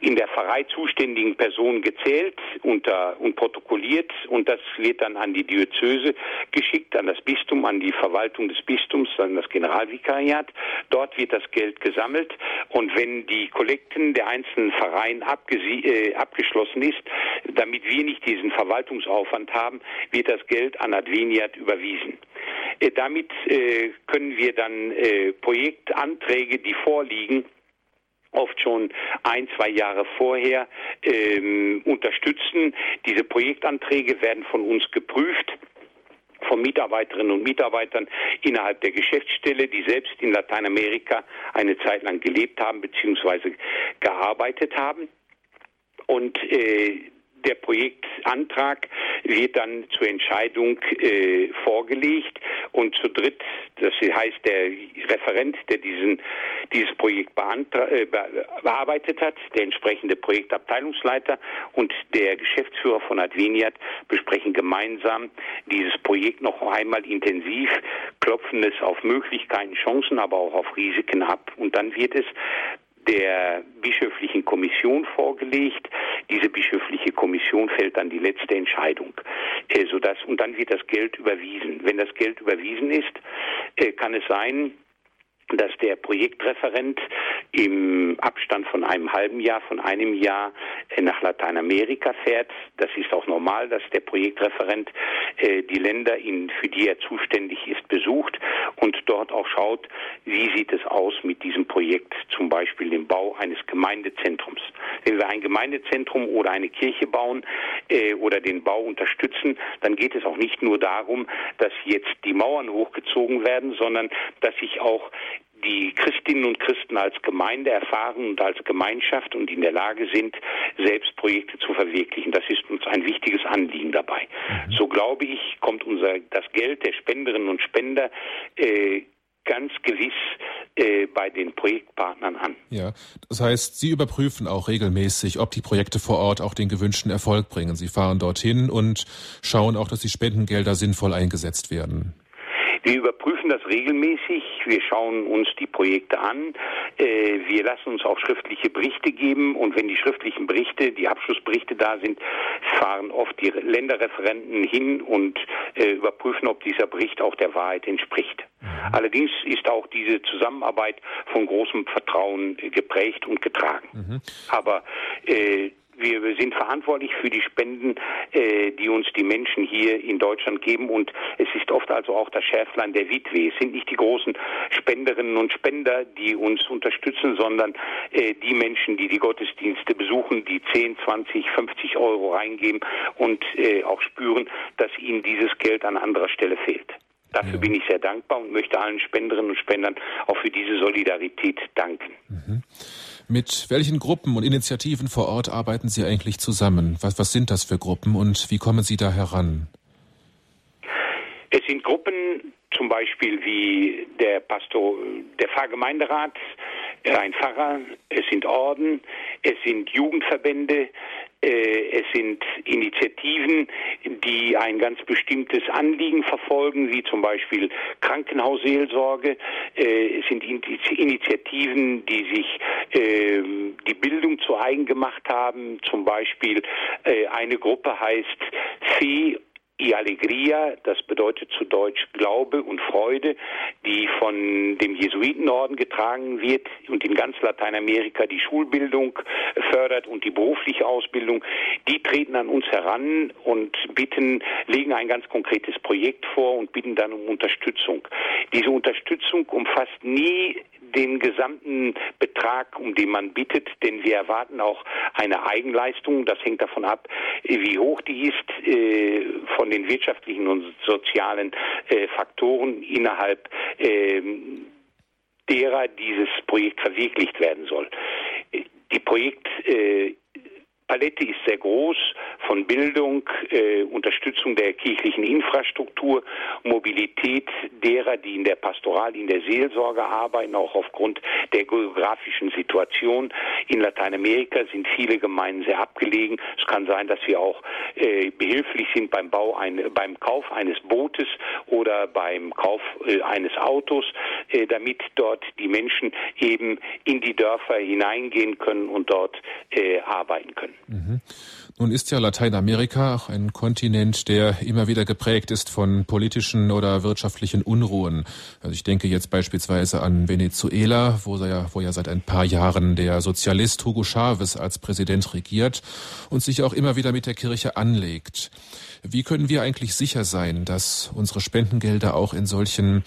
in der Pfarrei zuständigen Personen gezählt unter, und protokolliert und das wird dann an die Diözese geschickt, an das Bistum, an die Verwaltung des Bistums, an das Generalvikariat. Dort wird das Geld gesammelt und wenn die Kollekten der einzelnen Pfarreien äh, abgeschlossen ist, damit wir nicht diesen Verwaltungsaufwand haben, wird das Geld an Adveniat überwiesen. Äh, damit äh, können wir dann äh, Projektanträge, die vorliegen, oft schon ein, zwei Jahre vorher ähm, unterstützen. Diese Projektanträge werden von uns geprüft von Mitarbeiterinnen und Mitarbeitern innerhalb der Geschäftsstelle, die selbst in Lateinamerika eine Zeit lang gelebt haben bzw. gearbeitet haben. Und äh, der Projektantrag wird dann zur Entscheidung äh, vorgelegt. Und zu dritt, das heißt der Referent, der diesen, dieses Projekt äh, bearbeitet hat, der entsprechende Projektabteilungsleiter und der Geschäftsführer von Adveniat besprechen gemeinsam dieses Projekt noch einmal intensiv, klopfen es auf Möglichkeiten, Chancen, aber auch auf Risiken ab. Und dann wird es der bischöflichen Kommission vorgelegt. Diese bischöfliche Kommission fällt dann die letzte Entscheidung, äh, sodass und dann wird das Geld überwiesen. Wenn das Geld überwiesen ist, äh, kann es sein, dass der Projektreferent im Abstand von einem halben Jahr, von einem Jahr äh, nach Lateinamerika fährt. Das ist auch normal, dass der Projektreferent äh, die Länder, in, für die er zuständig ist, besucht und dort auch schaut, wie sieht es aus mit diesem Projekt, zum Beispiel dem Bau eines Gemeindezentrums. Wenn wir ein Gemeindezentrum oder eine Kirche bauen äh, oder den Bau unterstützen, dann geht es auch nicht nur darum, dass jetzt die Mauern hochgezogen werden, sondern dass sich auch die Christinnen und Christen als Gemeinde erfahren und als Gemeinschaft und in der Lage sind, selbst Projekte zu verwirklichen. Das ist uns ein wichtiges Anliegen dabei. Mhm. So glaube ich, kommt unser das Geld der Spenderinnen und Spender äh, ganz gewiss äh, bei den Projektpartnern an. Ja, das heißt, Sie überprüfen auch regelmäßig, ob die Projekte vor Ort auch den gewünschten Erfolg bringen. Sie fahren dorthin und schauen auch, dass die Spendengelder sinnvoll eingesetzt werden. Wir überprüfen das regelmäßig. Wir schauen uns die Projekte an. Äh, wir lassen uns auch schriftliche Berichte geben. Und wenn die schriftlichen Berichte, die Abschlussberichte da sind, fahren oft die Länderreferenten hin und äh, überprüfen, ob dieser Bericht auch der Wahrheit entspricht. Mhm. Allerdings ist auch diese Zusammenarbeit von großem Vertrauen geprägt und getragen. Mhm. Aber äh, wir sind verantwortlich für die Spenden, äh, die uns die Menschen hier in Deutschland geben und es ist oft also auch das Schärflein der Witwe. Es sind nicht die großen Spenderinnen und Spender, die uns unterstützen, sondern äh, die Menschen, die die Gottesdienste besuchen, die 10, 20, 50 Euro reingeben und äh, auch spüren, dass ihnen dieses Geld an anderer Stelle fehlt. Dafür ja. bin ich sehr dankbar und möchte allen Spenderinnen und Spendern auch für diese Solidarität danken. Mhm. Mit welchen Gruppen und Initiativen vor Ort arbeiten Sie eigentlich zusammen? Was, was sind das für Gruppen und wie kommen Sie da heran? Es sind Gruppen, zum Beispiel wie der Pastor, der Pfarrgemeinderat, ein Pfarrer, es sind Orden, es sind Jugendverbände, es sind Initiativen, die ein ganz bestimmtes Anliegen verfolgen, wie zum Beispiel Krankenhausseelsorge. Äh, es sind Initiativen, die sich ähm, die Bildung zu eigen gemacht haben. Zum Beispiel äh, eine Gruppe heißt Fee I Alegria, das bedeutet zu Deutsch Glaube und Freude, die von dem Jesuitenorden getragen wird und in ganz Lateinamerika die Schulbildung fördert und die berufliche Ausbildung, die treten an uns heran und bitten, legen ein ganz konkretes Projekt vor und bitten dann um Unterstützung. Diese Unterstützung umfasst nie den gesamten Betrag, um den man bittet, denn wir erwarten auch eine Eigenleistung. Das hängt davon ab, wie hoch die ist, äh, von den wirtschaftlichen und sozialen äh, Faktoren innerhalb äh, derer dieses Projekt verwirklicht werden soll. Die Projekt äh, Palette ist sehr groß, von Bildung, äh, Unterstützung der kirchlichen Infrastruktur, Mobilität derer, die in der Pastoral, in der Seelsorge arbeiten, auch aufgrund der geografischen Situation. In Lateinamerika sind viele Gemeinden sehr abgelegen. Es kann sein, dass wir auch äh, behilflich sind beim Bau ein, beim Kauf eines Bootes oder beim Kauf äh, eines Autos, äh, damit dort die Menschen eben in die Dörfer hineingehen können und dort äh, arbeiten können. Mhm. Nun ist ja Lateinamerika auch ein Kontinent, der immer wieder geprägt ist von politischen oder wirtschaftlichen Unruhen. Also ich denke jetzt beispielsweise an Venezuela, wo ja, wo ja seit ein paar Jahren der Sozialist Hugo Chavez als Präsident regiert und sich auch immer wieder mit der Kirche anlegt. Wie können wir eigentlich sicher sein, dass unsere Spendengelder auch in solchen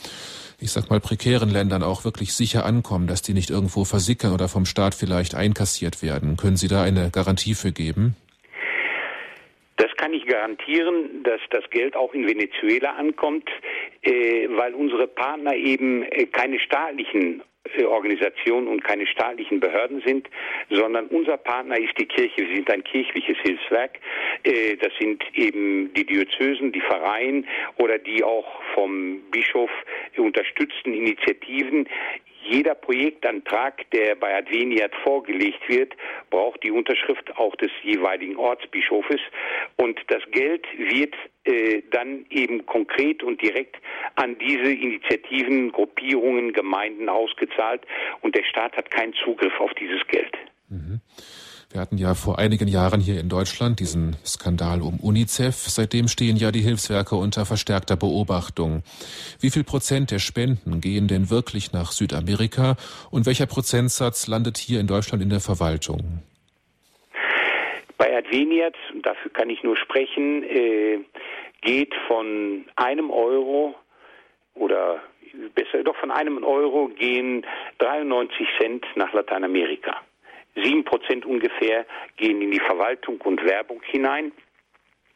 ich sag mal, prekären Ländern auch wirklich sicher ankommen, dass die nicht irgendwo versickern oder vom Staat vielleicht einkassiert werden. Können Sie da eine Garantie für geben? Das kann ich garantieren, dass das Geld auch in Venezuela ankommt, äh, weil unsere Partner eben äh, keine staatlichen äh, Organisationen und keine staatlichen Behörden sind, sondern unser Partner ist die Kirche. Wir sind ein kirchliches Hilfswerk. Äh, das sind eben die Diözesen, die Vereine oder die auch vom Bischof unterstützten Initiativen. Jeder Projektantrag, der bei Adveniat vorgelegt wird, braucht die Unterschrift auch des jeweiligen Ortsbischofes und das Geld wird äh, dann eben konkret und direkt an diese Initiativen, Gruppierungen, Gemeinden ausgezahlt und der Staat hat keinen Zugriff auf dieses Geld. Mhm. Wir hatten ja vor einigen Jahren hier in Deutschland diesen Skandal um UNICEF. Seitdem stehen ja die Hilfswerke unter verstärkter Beobachtung. Wie viel Prozent der Spenden gehen denn wirklich nach Südamerika und welcher Prozentsatz landet hier in Deutschland in der Verwaltung? Bei Adveniat, dafür kann ich nur sprechen, äh, geht von einem Euro oder besser doch von einem Euro gehen 93 Cent nach Lateinamerika. Sieben Prozent ungefähr gehen in die Verwaltung und Werbung hinein.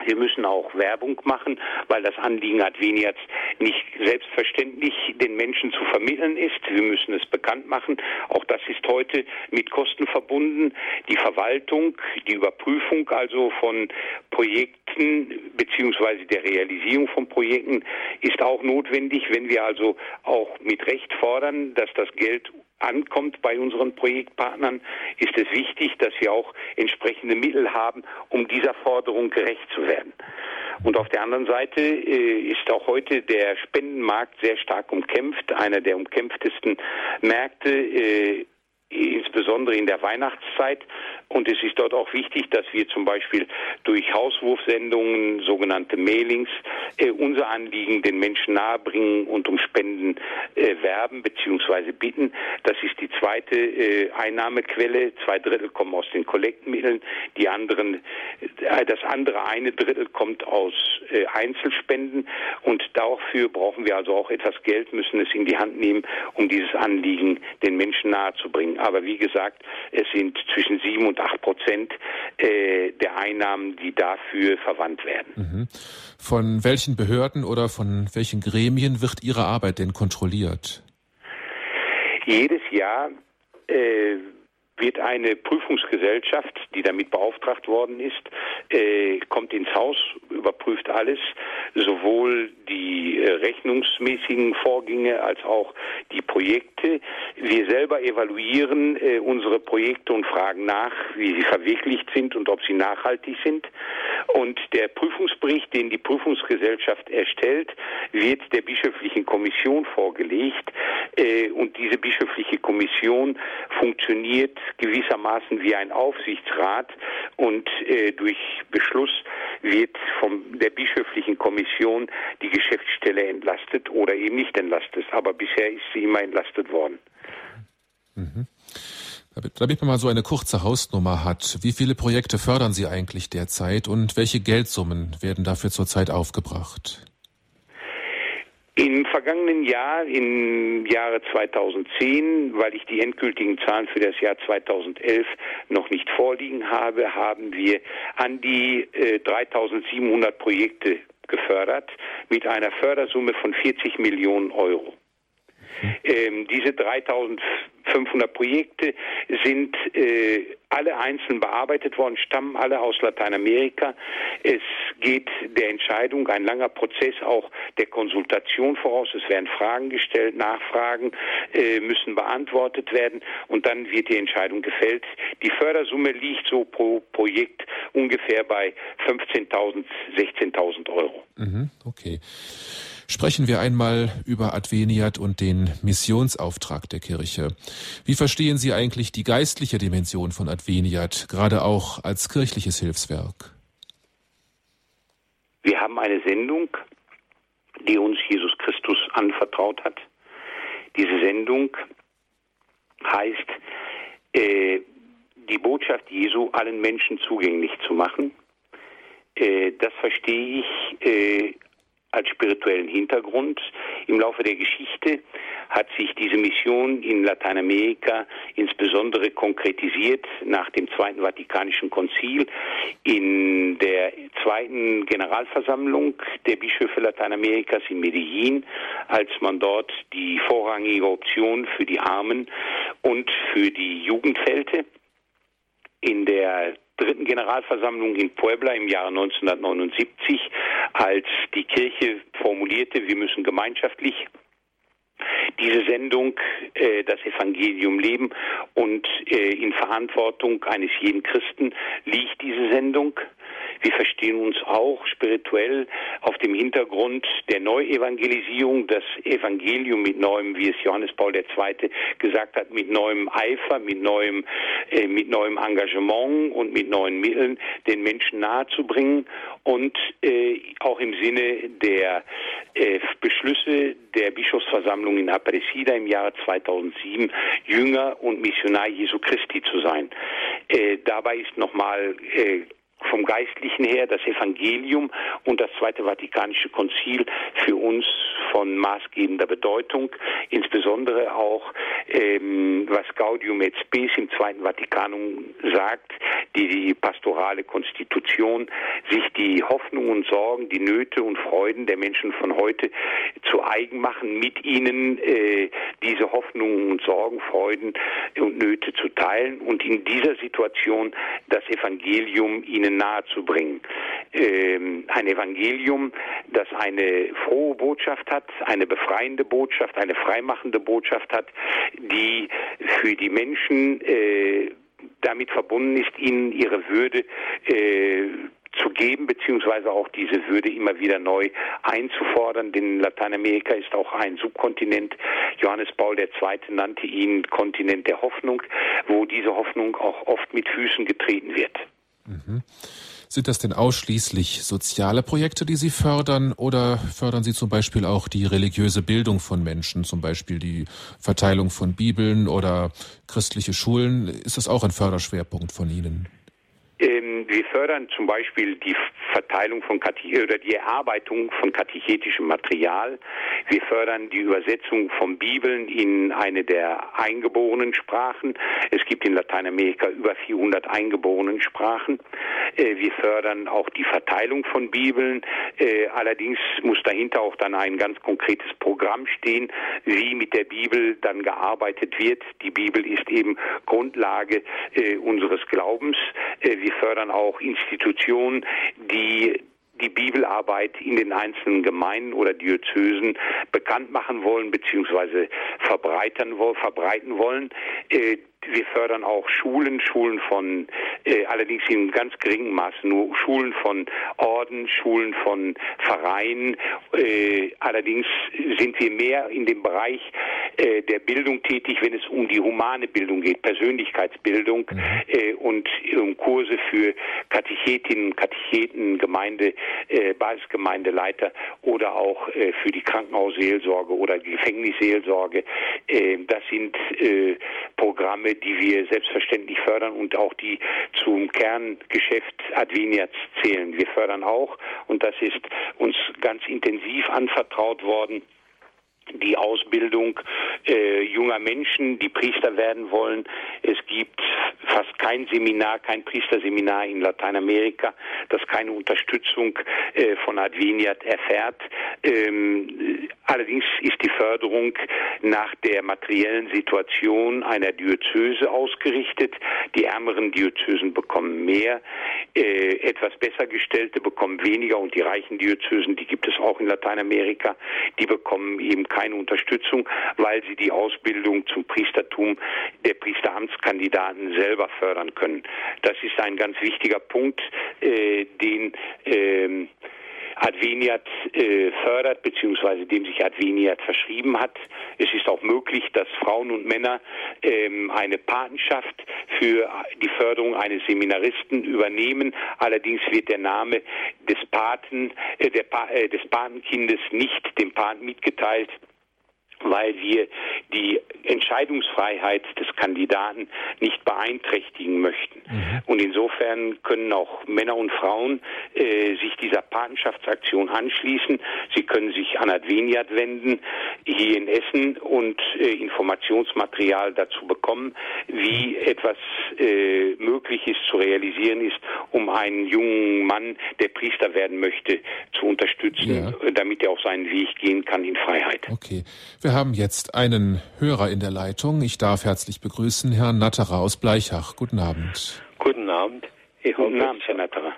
Wir müssen auch Werbung machen, weil das Anliegen Adveniats nicht selbstverständlich den Menschen zu vermitteln ist. Wir müssen es bekannt machen. Auch das ist heute mit Kosten verbunden. Die Verwaltung, die Überprüfung also von Projekten beziehungsweise der Realisierung von Projekten ist auch notwendig, wenn wir also auch mit Recht fordern, dass das Geld ankommt bei unseren Projektpartnern, ist es wichtig, dass wir auch entsprechende Mittel haben, um dieser Forderung gerecht zu werden. Und auf der anderen Seite äh, ist auch heute der Spendenmarkt sehr stark umkämpft, einer der umkämpftesten Märkte. Äh, insbesondere in der Weihnachtszeit. Und es ist dort auch wichtig, dass wir zum Beispiel durch Hauswurfsendungen, sogenannte Mailings, äh, unser Anliegen den Menschen nahebringen und um Spenden äh, werben bzw. bitten. Das ist die zweite äh, Einnahmequelle. Zwei Drittel kommen aus den Kollektmitteln, die anderen, äh, das andere eine Drittel kommt aus äh, Einzelspenden. Und dafür brauchen wir also auch etwas Geld, müssen es in die Hand nehmen, um dieses Anliegen den Menschen nahezubringen. Aber wie gesagt, es sind zwischen sieben und acht Prozent äh, der Einnahmen, die dafür verwandt werden. Mhm. Von welchen Behörden oder von welchen Gremien wird Ihre Arbeit denn kontrolliert? Jedes Jahr äh, wird eine Prüfungsgesellschaft, die damit beauftragt worden ist, äh, kommt ins Haus, überprüft alles, sowohl die äh, rechnungsmäßigen Vorgänge als auch die Projekte. Wir selber evaluieren äh, unsere Projekte und fragen nach, wie sie verwirklicht sind und ob sie nachhaltig sind. Und der Prüfungsbericht, den die Prüfungsgesellschaft erstellt, wird der bischöflichen Kommission vorgelegt. Äh, und diese bischöfliche Kommission funktioniert gewissermaßen wie ein Aufsichtsrat und äh, durch Beschluss wird von der bischöflichen Kommission die Geschäftsstelle entlastet oder eben nicht entlastet. Aber bisher ist sie immer entlastet worden. Mhm. Damit man mal so eine kurze Hausnummer hat, wie viele Projekte fördern Sie eigentlich derzeit und welche Geldsummen werden dafür zurzeit aufgebracht? Im vergangenen Jahr, im Jahre 2010, weil ich die endgültigen Zahlen für das Jahr 2011 noch nicht vorliegen habe, haben wir an die äh, 3700 Projekte gefördert mit einer Fördersumme von 40 Millionen Euro. Ähm, diese 3500 Projekte sind äh, alle einzeln bearbeitet worden, stammen alle aus Lateinamerika. Es geht der Entscheidung ein langer Prozess auch der Konsultation voraus. Es werden Fragen gestellt, Nachfragen äh, müssen beantwortet werden und dann wird die Entscheidung gefällt. Die Fördersumme liegt so pro Projekt ungefähr bei 15.000, 16.000 Euro. Mhm, okay. Sprechen wir einmal über Adveniat und den Missionsauftrag der Kirche. Wie verstehen Sie eigentlich die geistliche Dimension von Adveniat, gerade auch als kirchliches Hilfswerk? Wir haben eine Sendung, die uns Jesus Christus anvertraut hat. Diese Sendung heißt, äh, die Botschaft Jesu allen Menschen zugänglich zu machen. Äh, das verstehe ich äh, als spirituellen Hintergrund. Im Laufe der Geschichte hat sich diese Mission in Lateinamerika insbesondere konkretisiert nach dem Zweiten Vatikanischen Konzil in der zweiten Generalversammlung der Bischöfe Lateinamerikas in Medellin, als man dort die vorrangige Option für die Armen und für die Jugend fällte. In der dritten Generalversammlung in Puebla im Jahre 1979, als die Kirche formulierte, wir müssen gemeinschaftlich diese Sendung, äh, das Evangelium leben und äh, in Verantwortung eines jeden Christen liegt diese Sendung. Wir verstehen uns auch spirituell auf dem Hintergrund der Neuevangelisierung, das Evangelium mit neuem, wie es Johannes Paul II. gesagt hat, mit neuem Eifer, mit neuem, äh, mit neuem Engagement und mit neuen Mitteln den Menschen nahezubringen und äh, auch im Sinne der äh, Beschlüsse der Bischofsversammlung in Aparecida im Jahre 2007 Jünger und Missionar Jesu Christi zu sein. Äh, dabei ist nochmal äh, vom Geistlichen her das Evangelium und das Zweite Vatikanische Konzil für uns von maßgebender Bedeutung, insbesondere auch ähm, was Gaudium et Spes im Zweiten Vatikanum sagt, die die pastorale Konstitution sich die Hoffnungen und Sorgen, die Nöte und Freuden der Menschen von heute zu eigen machen, mit ihnen äh, diese Hoffnungen und Sorgen, Freuden und Nöte zu teilen und in dieser Situation das Evangelium ihnen nahezubringen. Ähm, ein Evangelium, das eine frohe Botschaft hat, eine befreiende Botschaft, eine freimachende Botschaft hat, die für die Menschen äh, damit verbunden ist, ihnen ihre Würde äh, zu geben, beziehungsweise auch diese Würde immer wieder neu einzufordern. Denn Lateinamerika ist auch ein Subkontinent. Johannes Paul II. nannte ihn Kontinent der Hoffnung, wo diese Hoffnung auch oft mit Füßen getreten wird. Mhm. Sind das denn ausschließlich soziale Projekte, die Sie fördern, oder fördern Sie zum Beispiel auch die religiöse Bildung von Menschen, zum Beispiel die Verteilung von Bibeln oder christliche Schulen? Ist das auch ein Förderschwerpunkt von Ihnen? Ähm, wir fördern zum Beispiel die Verteilung von Kate oder die Erarbeitung von katechetischem Material. Wir fördern die Übersetzung von Bibeln in eine der eingeborenen Sprachen. Es gibt in Lateinamerika über 400 eingeborenen Sprachen. Äh, wir fördern auch die Verteilung von Bibeln. Äh, allerdings muss dahinter auch dann ein ganz konkretes Programm stehen, wie mit der Bibel dann gearbeitet wird. Die Bibel ist eben Grundlage äh, unseres Glaubens. Wir wir fördern auch Institutionen, die die Bibelarbeit in den einzelnen Gemeinden oder Diözesen bekannt machen wollen bzw. verbreiten wollen. Äh, wir fördern auch Schulen, Schulen von, äh, allerdings in ganz geringem Maße nur Schulen von Orden, Schulen von Vereinen. Äh, allerdings sind wir mehr in dem Bereich äh, der Bildung tätig, wenn es um die humane Bildung geht, Persönlichkeitsbildung mhm. äh, und um Kurse für Katechetinnen, Katecheten, Gemeinde, äh, Basisgemeindeleiter oder auch äh, für die Krankenhausseelsorge oder die Gefängnisseelsorge. Das sind Programme, die wir selbstverständlich fördern und auch die zum Kerngeschäft Adveniats zählen. Wir fördern auch, und das ist uns ganz intensiv anvertraut worden, die Ausbildung äh, junger Menschen, die Priester werden wollen. Es gibt fast kein Seminar, kein Priesterseminar in Lateinamerika, das keine Unterstützung äh, von Adveniat erfährt. Ähm, allerdings ist die Förderung nach der materiellen Situation einer Diözese ausgerichtet. Die ärmeren Diözesen bekommen mehr, äh, etwas besser gestellte bekommen weniger und die reichen Diözesen, die gibt es auch in Lateinamerika, die bekommen eben keine Unterstützung, weil sie die Ausbildung zum Priestertum der Priesteramtskandidaten selber fördern können. Das ist ein ganz wichtiger Punkt, äh, den äh, Adveniat äh, fördert, beziehungsweise dem sich Adveniat verschrieben hat. Es ist auch möglich, dass Frauen und Männer ähm, eine Patenschaft für die Förderung eines Seminaristen übernehmen. Allerdings wird der Name des Paten, äh, der pa äh, des Patenkindes nicht dem Paten mitgeteilt weil wir die Entscheidungsfreiheit des Kandidaten nicht beeinträchtigen möchten. Mhm. Und insofern können auch Männer und Frauen äh, sich dieser Patenschaftsaktion anschließen. Sie können sich an Adveniat wenden, hier in Essen und äh, Informationsmaterial dazu bekommen, wie etwas äh, möglich ist zu realisieren ist, um einen jungen Mann, der Priester werden möchte, zu unterstützen, ja. damit er auf seinen Weg gehen kann in Freiheit. Okay. Wir haben jetzt einen Hörer in der Leitung. Ich darf herzlich begrüßen Herrn Natterer aus Bleichach. Guten Abend. Guten Abend. Ich Guten Abend, Herr Natterer.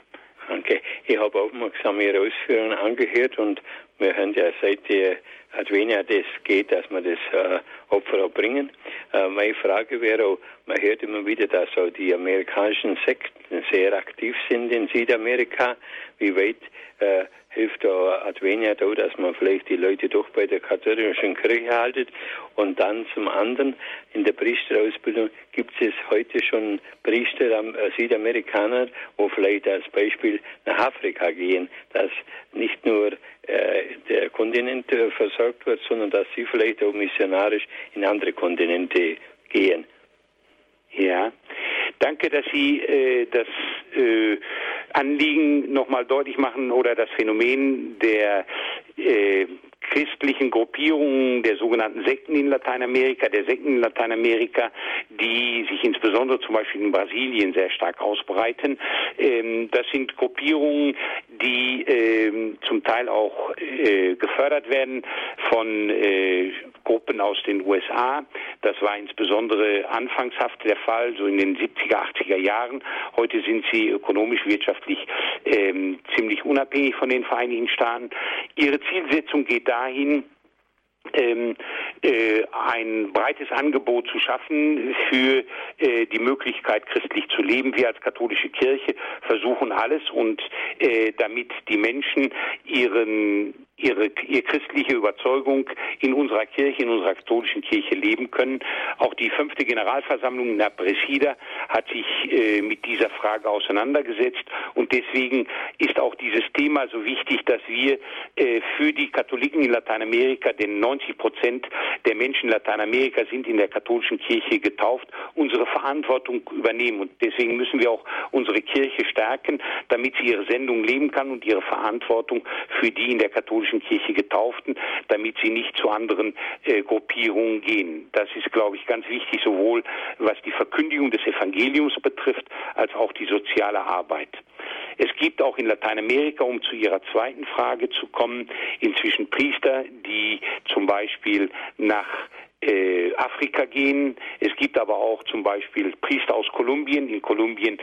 Danke. Ich habe aufmerksam Ihre Ausführungen angehört und wir haben ja seit der Advenia das geht, dass wir das äh, Opfer auch bringen. Äh, meine Frage wäre auch, man hört immer wieder, dass auch die amerikanischen Sekten sehr aktiv sind in Südamerika. Wie weit äh, hilft da Advenia da, dass man vielleicht die Leute doch bei der katholischen Kirche haltet. Und dann zum anderen, in der Priesterausbildung gibt es heute schon Priester, äh, Südamerikaner, wo vielleicht als Beispiel nach Afrika gehen, dass nicht nur äh, der Kontinent äh, versorgt wird, sondern dass sie vielleicht auch missionarisch in andere Kontinente gehen. Ja, danke, dass Sie äh, das äh, Anliegen nochmal deutlich machen oder das Phänomen der äh, christlichen Gruppierungen der sogenannten Sekten in Lateinamerika, der Sekten in Lateinamerika, die sich insbesondere zum Beispiel in Brasilien sehr stark ausbreiten. Ähm, das sind Gruppierungen, die ähm, zum Teil auch äh, gefördert werden von äh, Gruppen aus den USA. Das war insbesondere anfangshaft der Fall, so in den 70er, 80er Jahren. Heute sind sie ökonomisch, wirtschaftlich ähm, ziemlich unabhängig von den Vereinigten Staaten. Ihre Zielsetzung geht dahin, ähm, äh, ein breites Angebot zu schaffen für äh, die Möglichkeit, christlich zu leben. Wir als katholische Kirche versuchen alles und äh, damit die Menschen ihren ihre, ihre christliche Überzeugung in unserer Kirche, in unserer katholischen Kirche leben können. Auch die fünfte Generalversammlung in der Presida hat sich äh, mit dieser Frage auseinandergesetzt und deswegen ist auch dieses Thema so wichtig, dass wir äh, für die Katholiken in Lateinamerika, denn 90 Prozent der Menschen in Lateinamerika sind in der katholischen Kirche getauft, unsere Verantwortung übernehmen und deswegen müssen wir auch unsere Kirche stärken, damit sie ihre Sendung leben kann und ihre Verantwortung für die in der katholischen katholischen Kirche Getauften, damit sie nicht zu anderen äh, Gruppierungen gehen. Das ist, glaube ich, ganz wichtig, sowohl was die Verkündigung des Evangeliums betrifft, als auch die soziale Arbeit. Es gibt auch in Lateinamerika, um zu Ihrer zweiten Frage zu kommen, inzwischen Priester, die zum Beispiel nach äh, Afrika gehen. Es gibt aber auch zum Beispiel Priester aus Kolumbien. In Kolumbien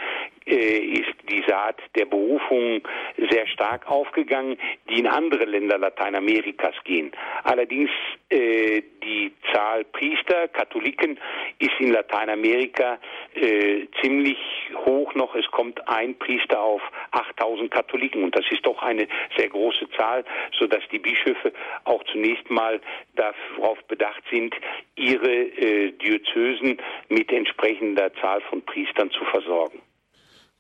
äh, ist die Saat der Berufung sehr stark aufgegangen, die in andere Länder Lateinamerikas gehen. Allerdings äh, die Zahl Priester, Katholiken, ist in Lateinamerika äh, ziemlich hoch noch. Es kommt ein Priester auf 8000 Katholiken und das ist doch eine sehr große Zahl, sodass die Bischöfe auch zunächst mal darauf bedacht sind, ihre äh, Diözesen mit entsprechender Zahl von Priestern zu versorgen.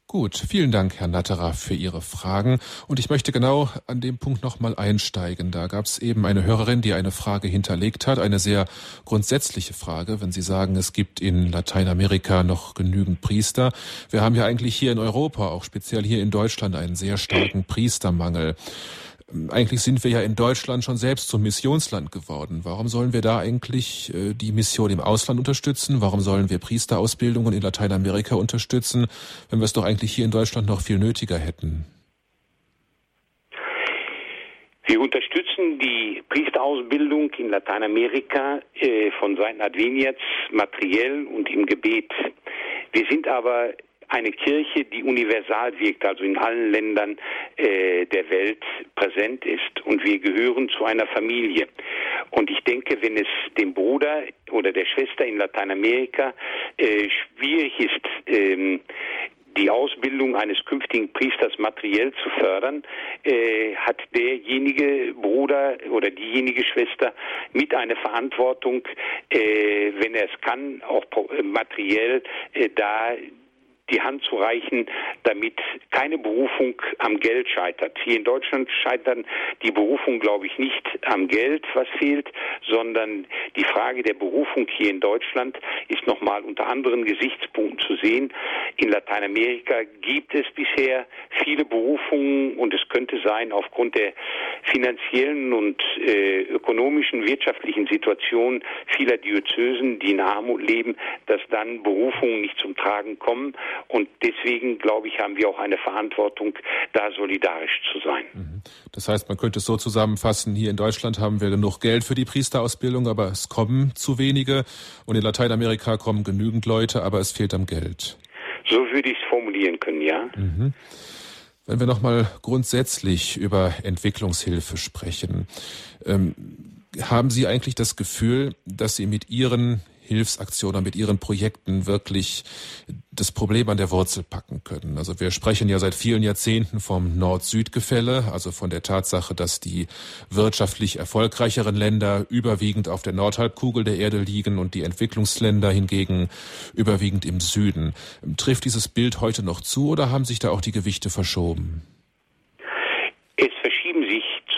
Gut, vielen Dank, Herr Natterer, für Ihre Fragen. Und ich möchte genau an dem Punkt nochmal einsteigen. Da gab es eben eine Hörerin, die eine Frage hinterlegt hat, eine sehr grundsätzliche Frage, wenn Sie sagen, es gibt in Lateinamerika noch genügend Priester. Wir haben ja eigentlich hier in Europa, auch speziell hier in Deutschland, einen sehr starken Priestermangel. Eigentlich sind wir ja in Deutschland schon selbst zum Missionsland geworden. Warum sollen wir da eigentlich äh, die Mission im Ausland unterstützen? Warum sollen wir Priesterausbildungen in Lateinamerika unterstützen, wenn wir es doch eigentlich hier in Deutschland noch viel nötiger hätten? Wir unterstützen die Priesterausbildung in Lateinamerika äh, von Seiten Adveniats materiell und im Gebet. Wir sind aber eine Kirche, die universal wirkt, also in allen Ländern äh, der Welt präsent ist. Und wir gehören zu einer Familie. Und ich denke, wenn es dem Bruder oder der Schwester in Lateinamerika äh, schwierig ist, ähm, die Ausbildung eines künftigen Priesters materiell zu fördern, äh, hat derjenige Bruder oder diejenige Schwester mit einer Verantwortung, äh, wenn er es kann, auch materiell äh, da die Hand zu reichen, damit keine Berufung am Geld scheitert. Hier in Deutschland scheitern die Berufung, glaube ich, nicht am Geld, was fehlt, sondern die Frage der Berufung hier in Deutschland ist nochmal unter anderen Gesichtspunkten zu sehen. In Lateinamerika gibt es bisher viele Berufungen und es könnte sein, aufgrund der finanziellen und äh, ökonomischen, wirtschaftlichen Situation vieler Diözesen, die in Armut leben, dass dann Berufungen nicht zum Tragen kommen. Und deswegen, glaube ich, haben wir auch eine Verantwortung, da solidarisch zu sein. Mhm. Das heißt, man könnte es so zusammenfassen, hier in Deutschland haben wir genug Geld für die Priesterausbildung, aber es kommen zu wenige. Und in Lateinamerika kommen genügend Leute, aber es fehlt am Geld. So würde ich es formulieren können, ja. Mhm. Wenn wir nochmal grundsätzlich über Entwicklungshilfe sprechen, ähm, haben Sie eigentlich das Gefühl, dass Sie mit Ihren Hilfsaktionen, mit ihren Projekten wirklich das Problem an der Wurzel packen können. Also wir sprechen ja seit vielen Jahrzehnten vom Nord-Süd-Gefälle, also von der Tatsache, dass die wirtschaftlich erfolgreicheren Länder überwiegend auf der Nordhalbkugel der Erde liegen und die Entwicklungsländer hingegen überwiegend im Süden. Trifft dieses Bild heute noch zu oder haben sich da auch die Gewichte verschoben?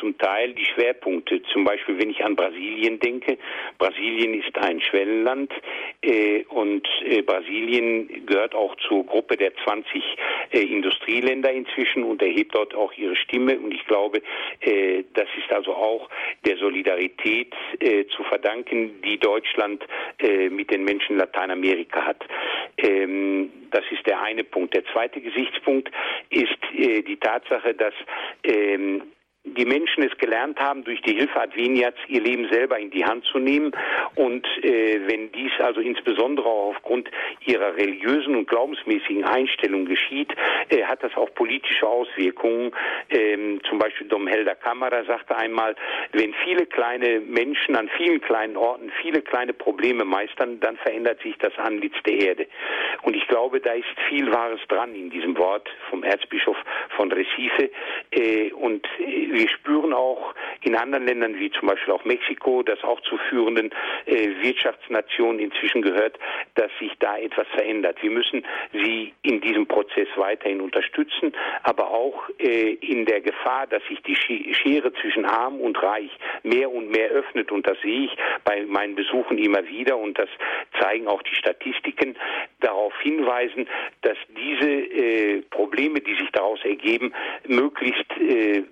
Zum Teil die Schwerpunkte. Zum Beispiel, wenn ich an Brasilien denke. Brasilien ist ein Schwellenland äh, und äh, Brasilien gehört auch zur Gruppe der 20 äh, Industrieländer inzwischen und erhebt dort auch ihre Stimme. Und ich glaube, äh, das ist also auch der Solidarität äh, zu verdanken, die Deutschland äh, mit den Menschen Lateinamerika hat. Ähm, das ist der eine Punkt. Der zweite Gesichtspunkt ist die Tatsache, dass ähm, die Menschen es gelernt haben, durch die Hilfe Adveniats ihr Leben selber in die Hand zu nehmen. Und äh, wenn dies also insbesondere auch aufgrund ihrer religiösen und glaubensmäßigen Einstellung geschieht, äh, hat das auch politische Auswirkungen. Ähm, zum Beispiel Dom Helder Kammerer sagte einmal, wenn viele kleine Menschen an vielen kleinen Orten viele kleine Probleme meistern, dann verändert sich das Antlitz der Erde. Und ich glaube, da ist viel Wahres dran in diesem Wort vom Erzbischof von Recife. Äh, und äh, wir spüren auch in anderen Ländern wie zum Beispiel auch Mexiko, das auch zu führenden äh, Wirtschaftsnationen inzwischen gehört, dass sich da etwas verändert. Wir müssen sie in diesem Prozess weiterhin unterstützen, aber auch äh, in der Gefahr, dass sich die Schere zwischen Arm und Reich mehr und mehr öffnet. Und das sehe ich bei meinen Besuchen immer wieder und das zeigen auch die Statistiken, darauf hinweisen, dass diese äh, Probleme, die sich daraus ergeben, möglichst äh,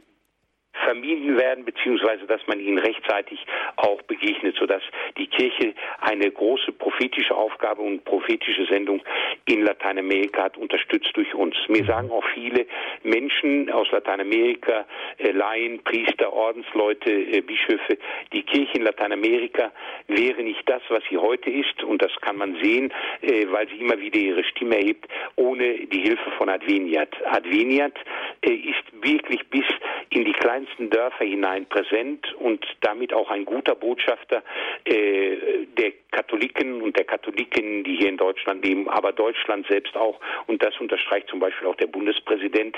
vermieden werden, beziehungsweise dass man ihnen rechtzeitig auch begegnet, sodass die Kirche eine große prophetische Aufgabe und prophetische Sendung in Lateinamerika hat, unterstützt durch uns. Mir sagen auch viele Menschen aus Lateinamerika, äh, Laien, Priester, Ordensleute, äh, Bischöfe, die Kirche in Lateinamerika wäre nicht das, was sie heute ist, und das kann man sehen, äh, weil sie immer wieder ihre Stimme erhebt, ohne die Hilfe von Adveniat. Adveniat ist wirklich bis in die kleinsten Dörfer hinein präsent und damit auch ein guter Botschafter äh, der Katholiken und der Katholiken, die hier in Deutschland leben, aber Deutschland selbst auch. Und das unterstreicht zum Beispiel auch der Bundespräsident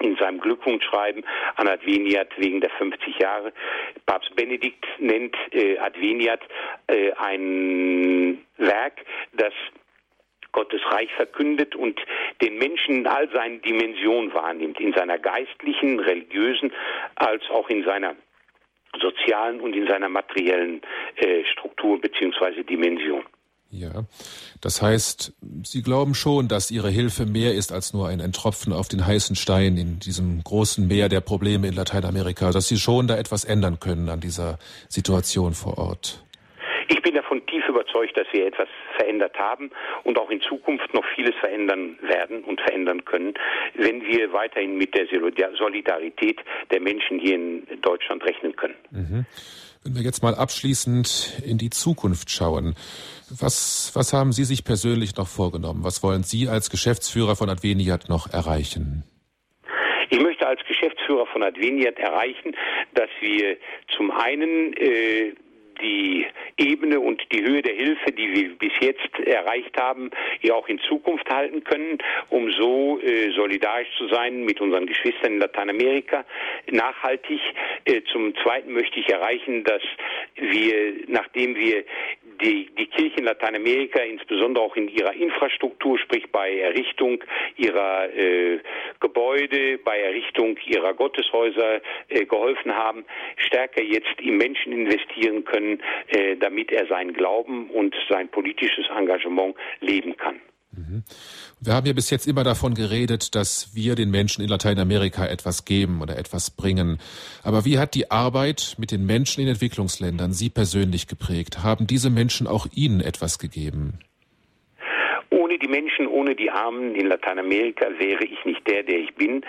in seinem Glückwunschschreiben an Adveniat wegen der 50 Jahre. Papst Benedikt nennt äh, Adveniat äh, ein Werk, das Gottes Reich verkündet und den Menschen in all seinen Dimensionen wahrnimmt, in seiner geistlichen, religiösen, als auch in seiner sozialen und in seiner materiellen äh, Struktur bzw. Dimension. Ja, das heißt, Sie glauben schon, dass Ihre Hilfe mehr ist als nur ein Tropfen auf den heißen Stein in diesem großen Meer der Probleme in Lateinamerika, dass Sie schon da etwas ändern können an dieser Situation vor Ort. Ich bin davon tief überzeugt, dass wir etwas verändert haben und auch in Zukunft noch vieles verändern werden und verändern können, wenn wir weiterhin mit der Solidarität der Menschen hier in Deutschland rechnen können. Mhm. Wenn wir jetzt mal abschließend in die Zukunft schauen, was, was haben Sie sich persönlich noch vorgenommen? Was wollen Sie als Geschäftsführer von Adveniat noch erreichen? Ich möchte als Geschäftsführer von Adveniat erreichen, dass wir zum einen äh, die Ebene und die Höhe der Hilfe, die wir bis jetzt erreicht haben, ja auch in Zukunft halten können, um so äh, solidarisch zu sein mit unseren Geschwistern in Lateinamerika. Nachhaltig. Äh, zum Zweiten möchte ich erreichen, dass wir, nachdem wir die, die Kirche in Lateinamerika, insbesondere auch in ihrer Infrastruktur, sprich bei Errichtung ihrer äh, Gebäude, bei Errichtung ihrer Gotteshäuser äh, geholfen haben, stärker jetzt im Menschen investieren können, äh, damit er seinen Glauben und sein politisches Engagement leben kann. Mhm. Wir haben ja bis jetzt immer davon geredet, dass wir den Menschen in Lateinamerika etwas geben oder etwas bringen. Aber wie hat die Arbeit mit den Menschen in Entwicklungsländern Sie persönlich geprägt? Haben diese Menschen auch Ihnen etwas gegeben? Ohne die Menschen, ohne die Armen in Lateinamerika wäre ich nicht der, der ich bin.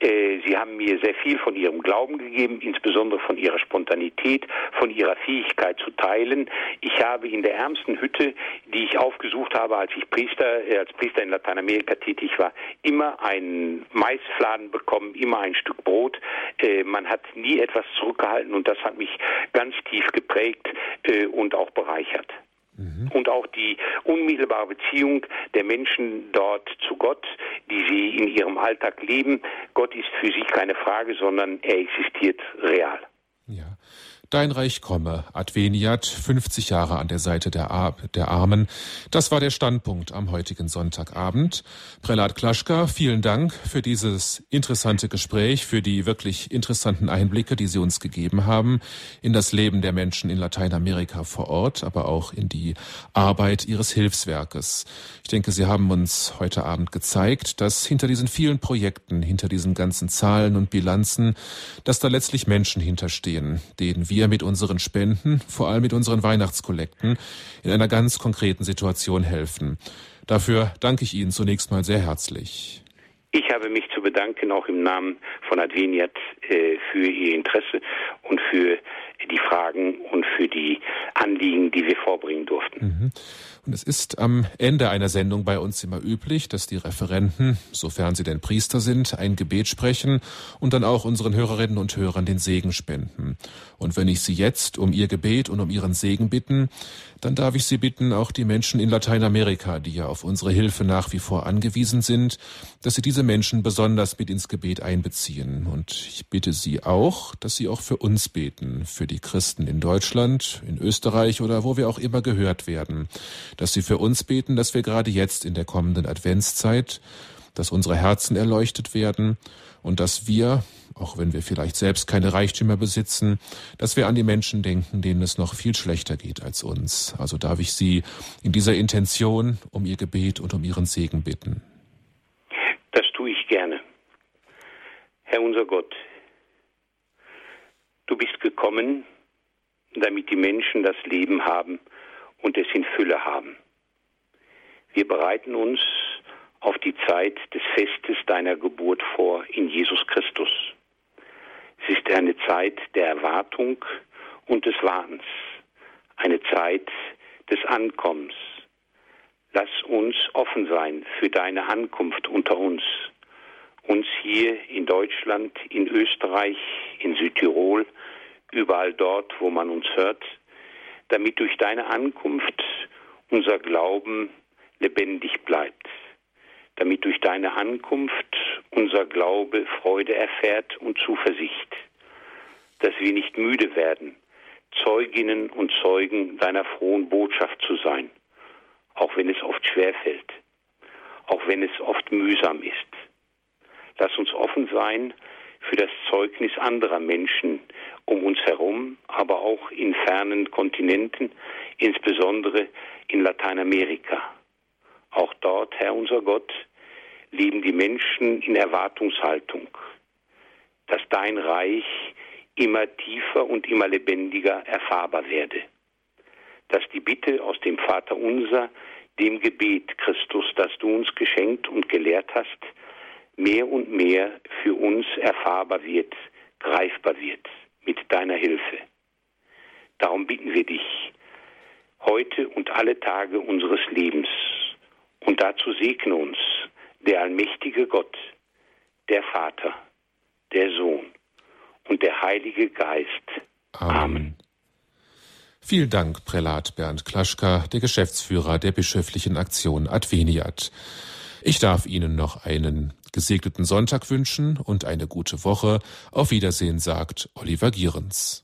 Äh, sie haben mir sehr viel von ihrem Glauben gegeben, insbesondere von ihrer Spontanität, von ihrer Fähigkeit zu teilen. Ich habe in der ärmsten Hütte, die ich aufgesucht habe, als ich Priester, äh, als Priester in Lateinamerika tätig war, immer einen Maisfladen bekommen, immer ein Stück Brot. Äh, man hat nie etwas zurückgehalten und das hat mich ganz tief geprägt und auch bereichert. Mhm. Und auch die unmittelbare Beziehung der Menschen dort zu Gott, die sie in ihrem Alltag leben. Gott ist für sie keine Frage, sondern er existiert real. Ja. Dein Reich komme, Adveniat, 50 Jahre an der Seite der, Ar der Armen. Das war der Standpunkt am heutigen Sonntagabend. Prälat Klaschka, vielen Dank für dieses interessante Gespräch, für die wirklich interessanten Einblicke, die Sie uns gegeben haben in das Leben der Menschen in Lateinamerika vor Ort, aber auch in die Arbeit Ihres Hilfswerkes. Ich denke, Sie haben uns heute Abend gezeigt, dass hinter diesen vielen Projekten, hinter diesen ganzen Zahlen und Bilanzen, dass da letztlich Menschen hinterstehen, denen wir wir mit unseren Spenden, vor allem mit unseren Weihnachtskollekten, in einer ganz konkreten Situation helfen. Dafür danke ich Ihnen zunächst mal sehr herzlich. Ich habe mich zu bedanken, auch im Namen von Adveniat, äh, für Ihr Interesse und für die Fragen und für die Anliegen, die wir vorbringen durften. Mhm. Und es ist am Ende einer Sendung bei uns immer üblich, dass die Referenten, sofern sie denn Priester sind, ein Gebet sprechen und dann auch unseren Hörerinnen und Hörern den Segen spenden. Und wenn ich Sie jetzt um Ihr Gebet und um Ihren Segen bitten, dann darf ich Sie bitten, auch die Menschen in Lateinamerika, die ja auf unsere Hilfe nach wie vor angewiesen sind, dass Sie diese Menschen besonders mit ins Gebet einbeziehen. Und ich bitte Sie auch, dass Sie auch für uns beten, für die Christen in Deutschland, in Österreich oder wo wir auch immer gehört werden dass Sie für uns beten, dass wir gerade jetzt in der kommenden Adventszeit, dass unsere Herzen erleuchtet werden und dass wir, auch wenn wir vielleicht selbst keine Reichtümer besitzen, dass wir an die Menschen denken, denen es noch viel schlechter geht als uns. Also darf ich Sie in dieser Intention um Ihr Gebet und um Ihren Segen bitten. Das tue ich gerne. Herr unser Gott, du bist gekommen, damit die Menschen das Leben haben, und es in Fülle haben. Wir bereiten uns auf die Zeit des Festes deiner Geburt vor in Jesus Christus. Es ist eine Zeit der Erwartung und des Wartens, eine Zeit des Ankommens. Lass uns offen sein für deine Ankunft unter uns, uns hier in Deutschland, in Österreich, in Südtirol, überall dort, wo man uns hört, damit durch deine Ankunft unser Glauben lebendig bleibt, damit durch deine Ankunft unser Glaube Freude erfährt und Zuversicht, dass wir nicht müde werden, Zeuginnen und Zeugen deiner frohen Botschaft zu sein, auch wenn es oft schwerfällt, auch wenn es oft mühsam ist. Lass uns offen sein für das Zeugnis anderer Menschen um uns herum, aber auch in fernen Kontinenten, insbesondere in Lateinamerika. Auch dort, Herr unser Gott, leben die Menschen in Erwartungshaltung, dass dein Reich immer tiefer und immer lebendiger erfahrbar werde, dass die Bitte aus dem Vater unser, dem Gebet Christus, das du uns geschenkt und gelehrt hast, mehr und mehr für uns erfahrbar wird, greifbar wird mit deiner Hilfe. Darum bitten wir dich, heute und alle Tage unseres Lebens, und dazu segne uns der allmächtige Gott, der Vater, der Sohn und der Heilige Geist. Amen. Amen. Vielen Dank, Prälat Bernd Klaschka, der Geschäftsführer der bischöflichen Aktion Adveniat. Ich darf Ihnen noch einen gesegneten Sonntag wünschen und eine gute Woche. Auf Wiedersehen sagt Oliver Gierens.